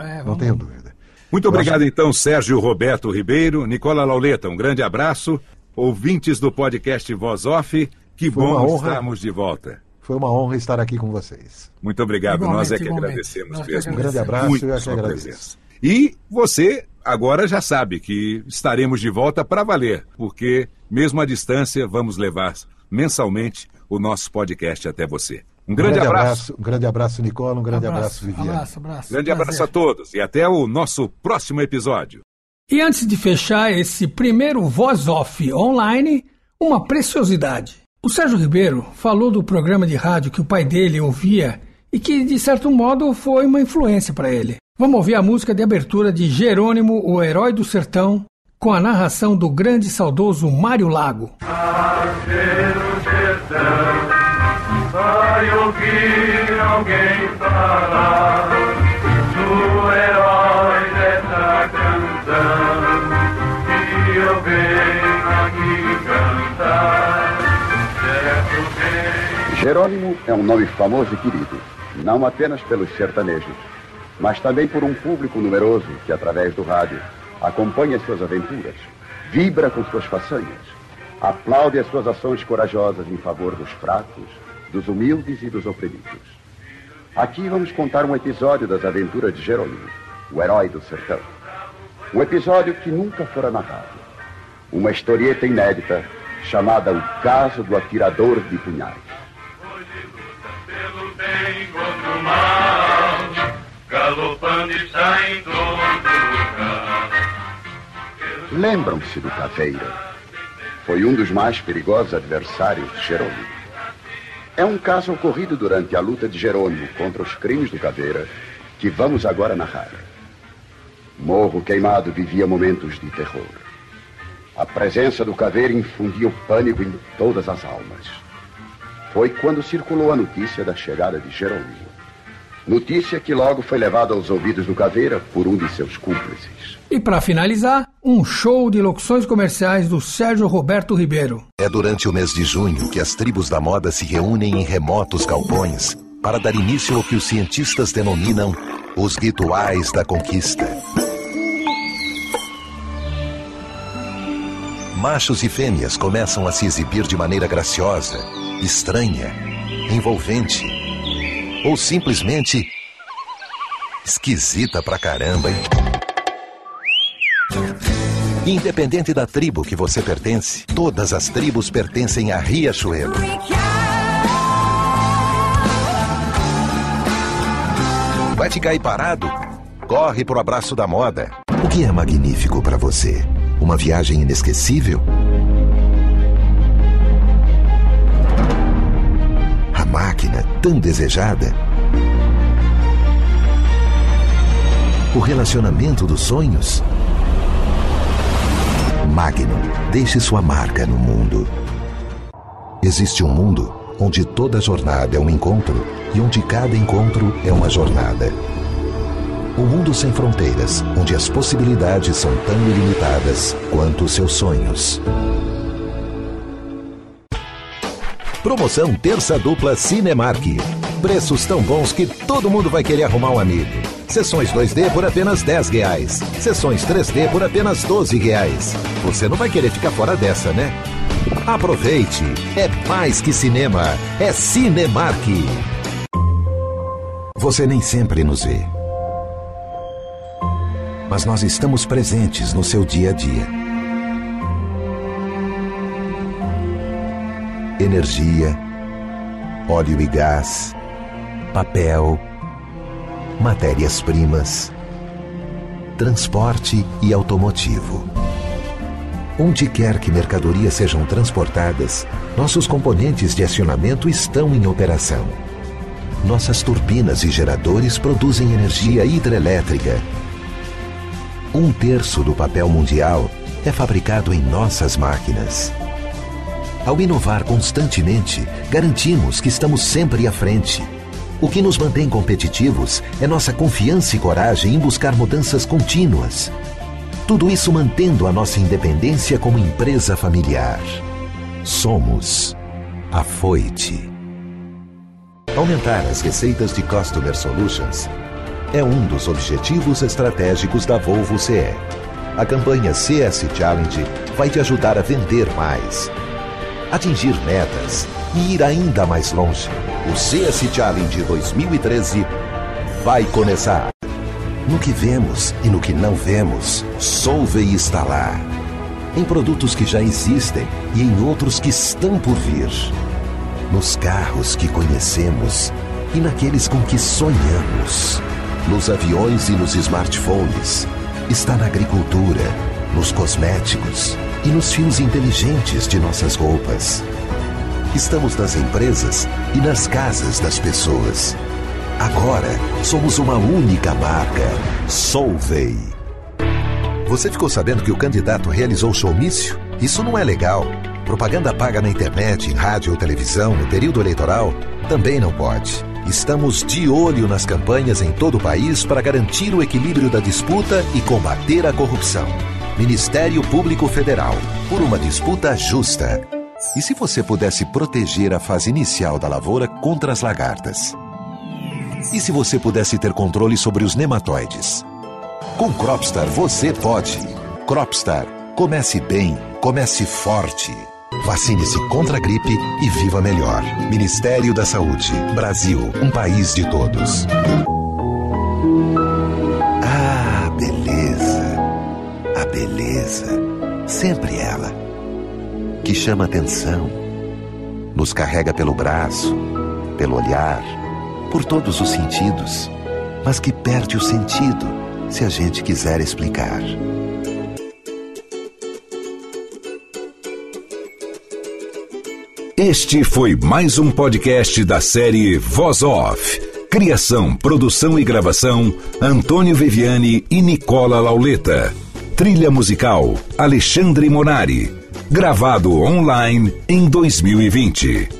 é, não tenho dúvida. Muito Eu obrigado, acho... então, Sérgio Roberto Ribeiro, Nicola Lauleta, um grande abraço. Ouvintes do podcast Voz Off, que Foi bom estarmos de volta. Foi uma honra estar aqui com vocês. Muito obrigado, igualmente, nós é que igualmente. agradecemos nós mesmo. Um grande abraço Muito e eu que agradeço. E você agora já sabe que estaremos de volta para valer, porque, mesmo à distância, vamos levar mensalmente o nosso podcast até você. Um grande, grande abraço. abraço. Um grande abraço, Nicola. Um grande abraço, abraço Viviane. Abraço, abraço. Grande Prazer. abraço a todos e até o nosso próximo episódio. E antes de fechar esse primeiro Voz Off online, uma preciosidade. O Sérgio Ribeiro falou do programa de rádio que o pai dele ouvia e que, de certo modo, foi uma influência para ele. Vamos ouvir a música de abertura de Jerônimo, o Herói do Sertão, com a narração do grande e saudoso Mário Lago. Vai ouvir alguém falar do herói dessa canção e eu venho aqui cantar. Jerônimo é um nome famoso e querido, não apenas pelos sertanejos mas também por um público numeroso que, através do rádio, acompanha suas aventuras, vibra com suas façanhas, aplaude as suas ações corajosas em favor dos fracos, dos humildes e dos oprimidos. Aqui vamos contar um episódio das aventuras de Jerônimo, o herói do sertão. Um episódio que nunca fora narrado. Uma historieta inédita chamada O Caso do Atirador de Punhais. Lembram-se do Caveira? Foi um dos mais perigosos adversários de Jerônimo. É um caso ocorrido durante a luta de Jerônimo contra os crimes do Caveira que vamos agora narrar. Morro Queimado vivia momentos de terror. A presença do Caveira infundia o pânico em todas as almas. Foi quando circulou a notícia da chegada de Jerônimo. Notícia que logo foi levada aos ouvidos do Caveira por um de seus cúmplices. E para finalizar, um show de locuções comerciais do Sérgio Roberto Ribeiro. É durante o mês de junho que as tribos da moda se reúnem em remotos galpões para dar início ao que os cientistas denominam os rituais da conquista. Machos e fêmeas começam a se exibir de maneira graciosa, estranha, envolvente ou simplesmente esquisita pra caramba, hein? Independente da tribo que você pertence, todas as tribos pertencem a Riachuelo. Vai ficar aí parado? Corre pro abraço da moda. O que é magnífico para você? Uma viagem inesquecível? Tão desejada? O relacionamento dos sonhos? Magnum, deixe sua marca no mundo. Existe um mundo onde toda jornada é um encontro e onde cada encontro é uma jornada. Um mundo sem fronteiras, onde as possibilidades são tão ilimitadas quanto os seus sonhos. Promoção Terça Dupla Cinemark. Preços tão bons que todo mundo vai querer arrumar um amigo. Sessões 2D por apenas 10 reais. Sessões 3D por apenas 12 reais. Você não vai querer ficar fora dessa, né? Aproveite! É mais que cinema, é Cinemark. Você nem sempre nos vê. Mas nós estamos presentes no seu dia a dia. Energia, óleo e gás, papel, matérias-primas, transporte e automotivo. Onde quer que mercadorias sejam transportadas, nossos componentes de acionamento estão em operação. Nossas turbinas e geradores produzem energia hidrelétrica. Um terço do papel mundial é fabricado em nossas máquinas. Ao inovar constantemente, garantimos que estamos sempre à frente. O que nos mantém competitivos é nossa confiança e coragem em buscar mudanças contínuas tudo isso mantendo a nossa independência como empresa familiar. Somos a Foite. Aumentar as receitas de Customer Solutions é um dos objetivos estratégicos da Volvo CE. A campanha CS Challenge vai te ajudar a vender mais, atingir metas e ir ainda mais longe. O CS Challenge 2013 vai começar. No que vemos e no que não vemos, Solvay está lá. Em produtos que já existem e em outros que estão por vir. Nos carros que conhecemos e naqueles com que sonhamos. Nos aviões e nos smartphones. Está na agricultura, nos cosméticos e nos fios inteligentes de nossas roupas. Estamos nas empresas e nas casas das pessoas Agora somos uma única marca, Solvay. Você ficou sabendo que o candidato realizou showmício? Isso não é legal. Propaganda paga na internet, em rádio ou televisão no período eleitoral também não pode. Estamos de olho nas campanhas em todo o país para garantir o equilíbrio da disputa e combater a corrupção. Ministério Público Federal, por uma disputa justa. E se você pudesse proteger a fase inicial da lavoura contra as lagartas? E se você pudesse ter controle sobre os nematóides? Com Cropstar você pode. Cropstar. Comece bem, comece forte. Vacine-se contra a gripe e viva melhor. Ministério da Saúde. Brasil, um país de todos. Beleza. Sempre ela. Que chama atenção. Nos carrega pelo braço, pelo olhar por todos os sentidos, mas que perde o sentido se a gente quiser explicar. Este foi mais um podcast da série Voz Off. Criação, produção e gravação: Antônio Viviane e Nicola Lauleta. Trilha musical: Alexandre Monari. Gravado online em 2020.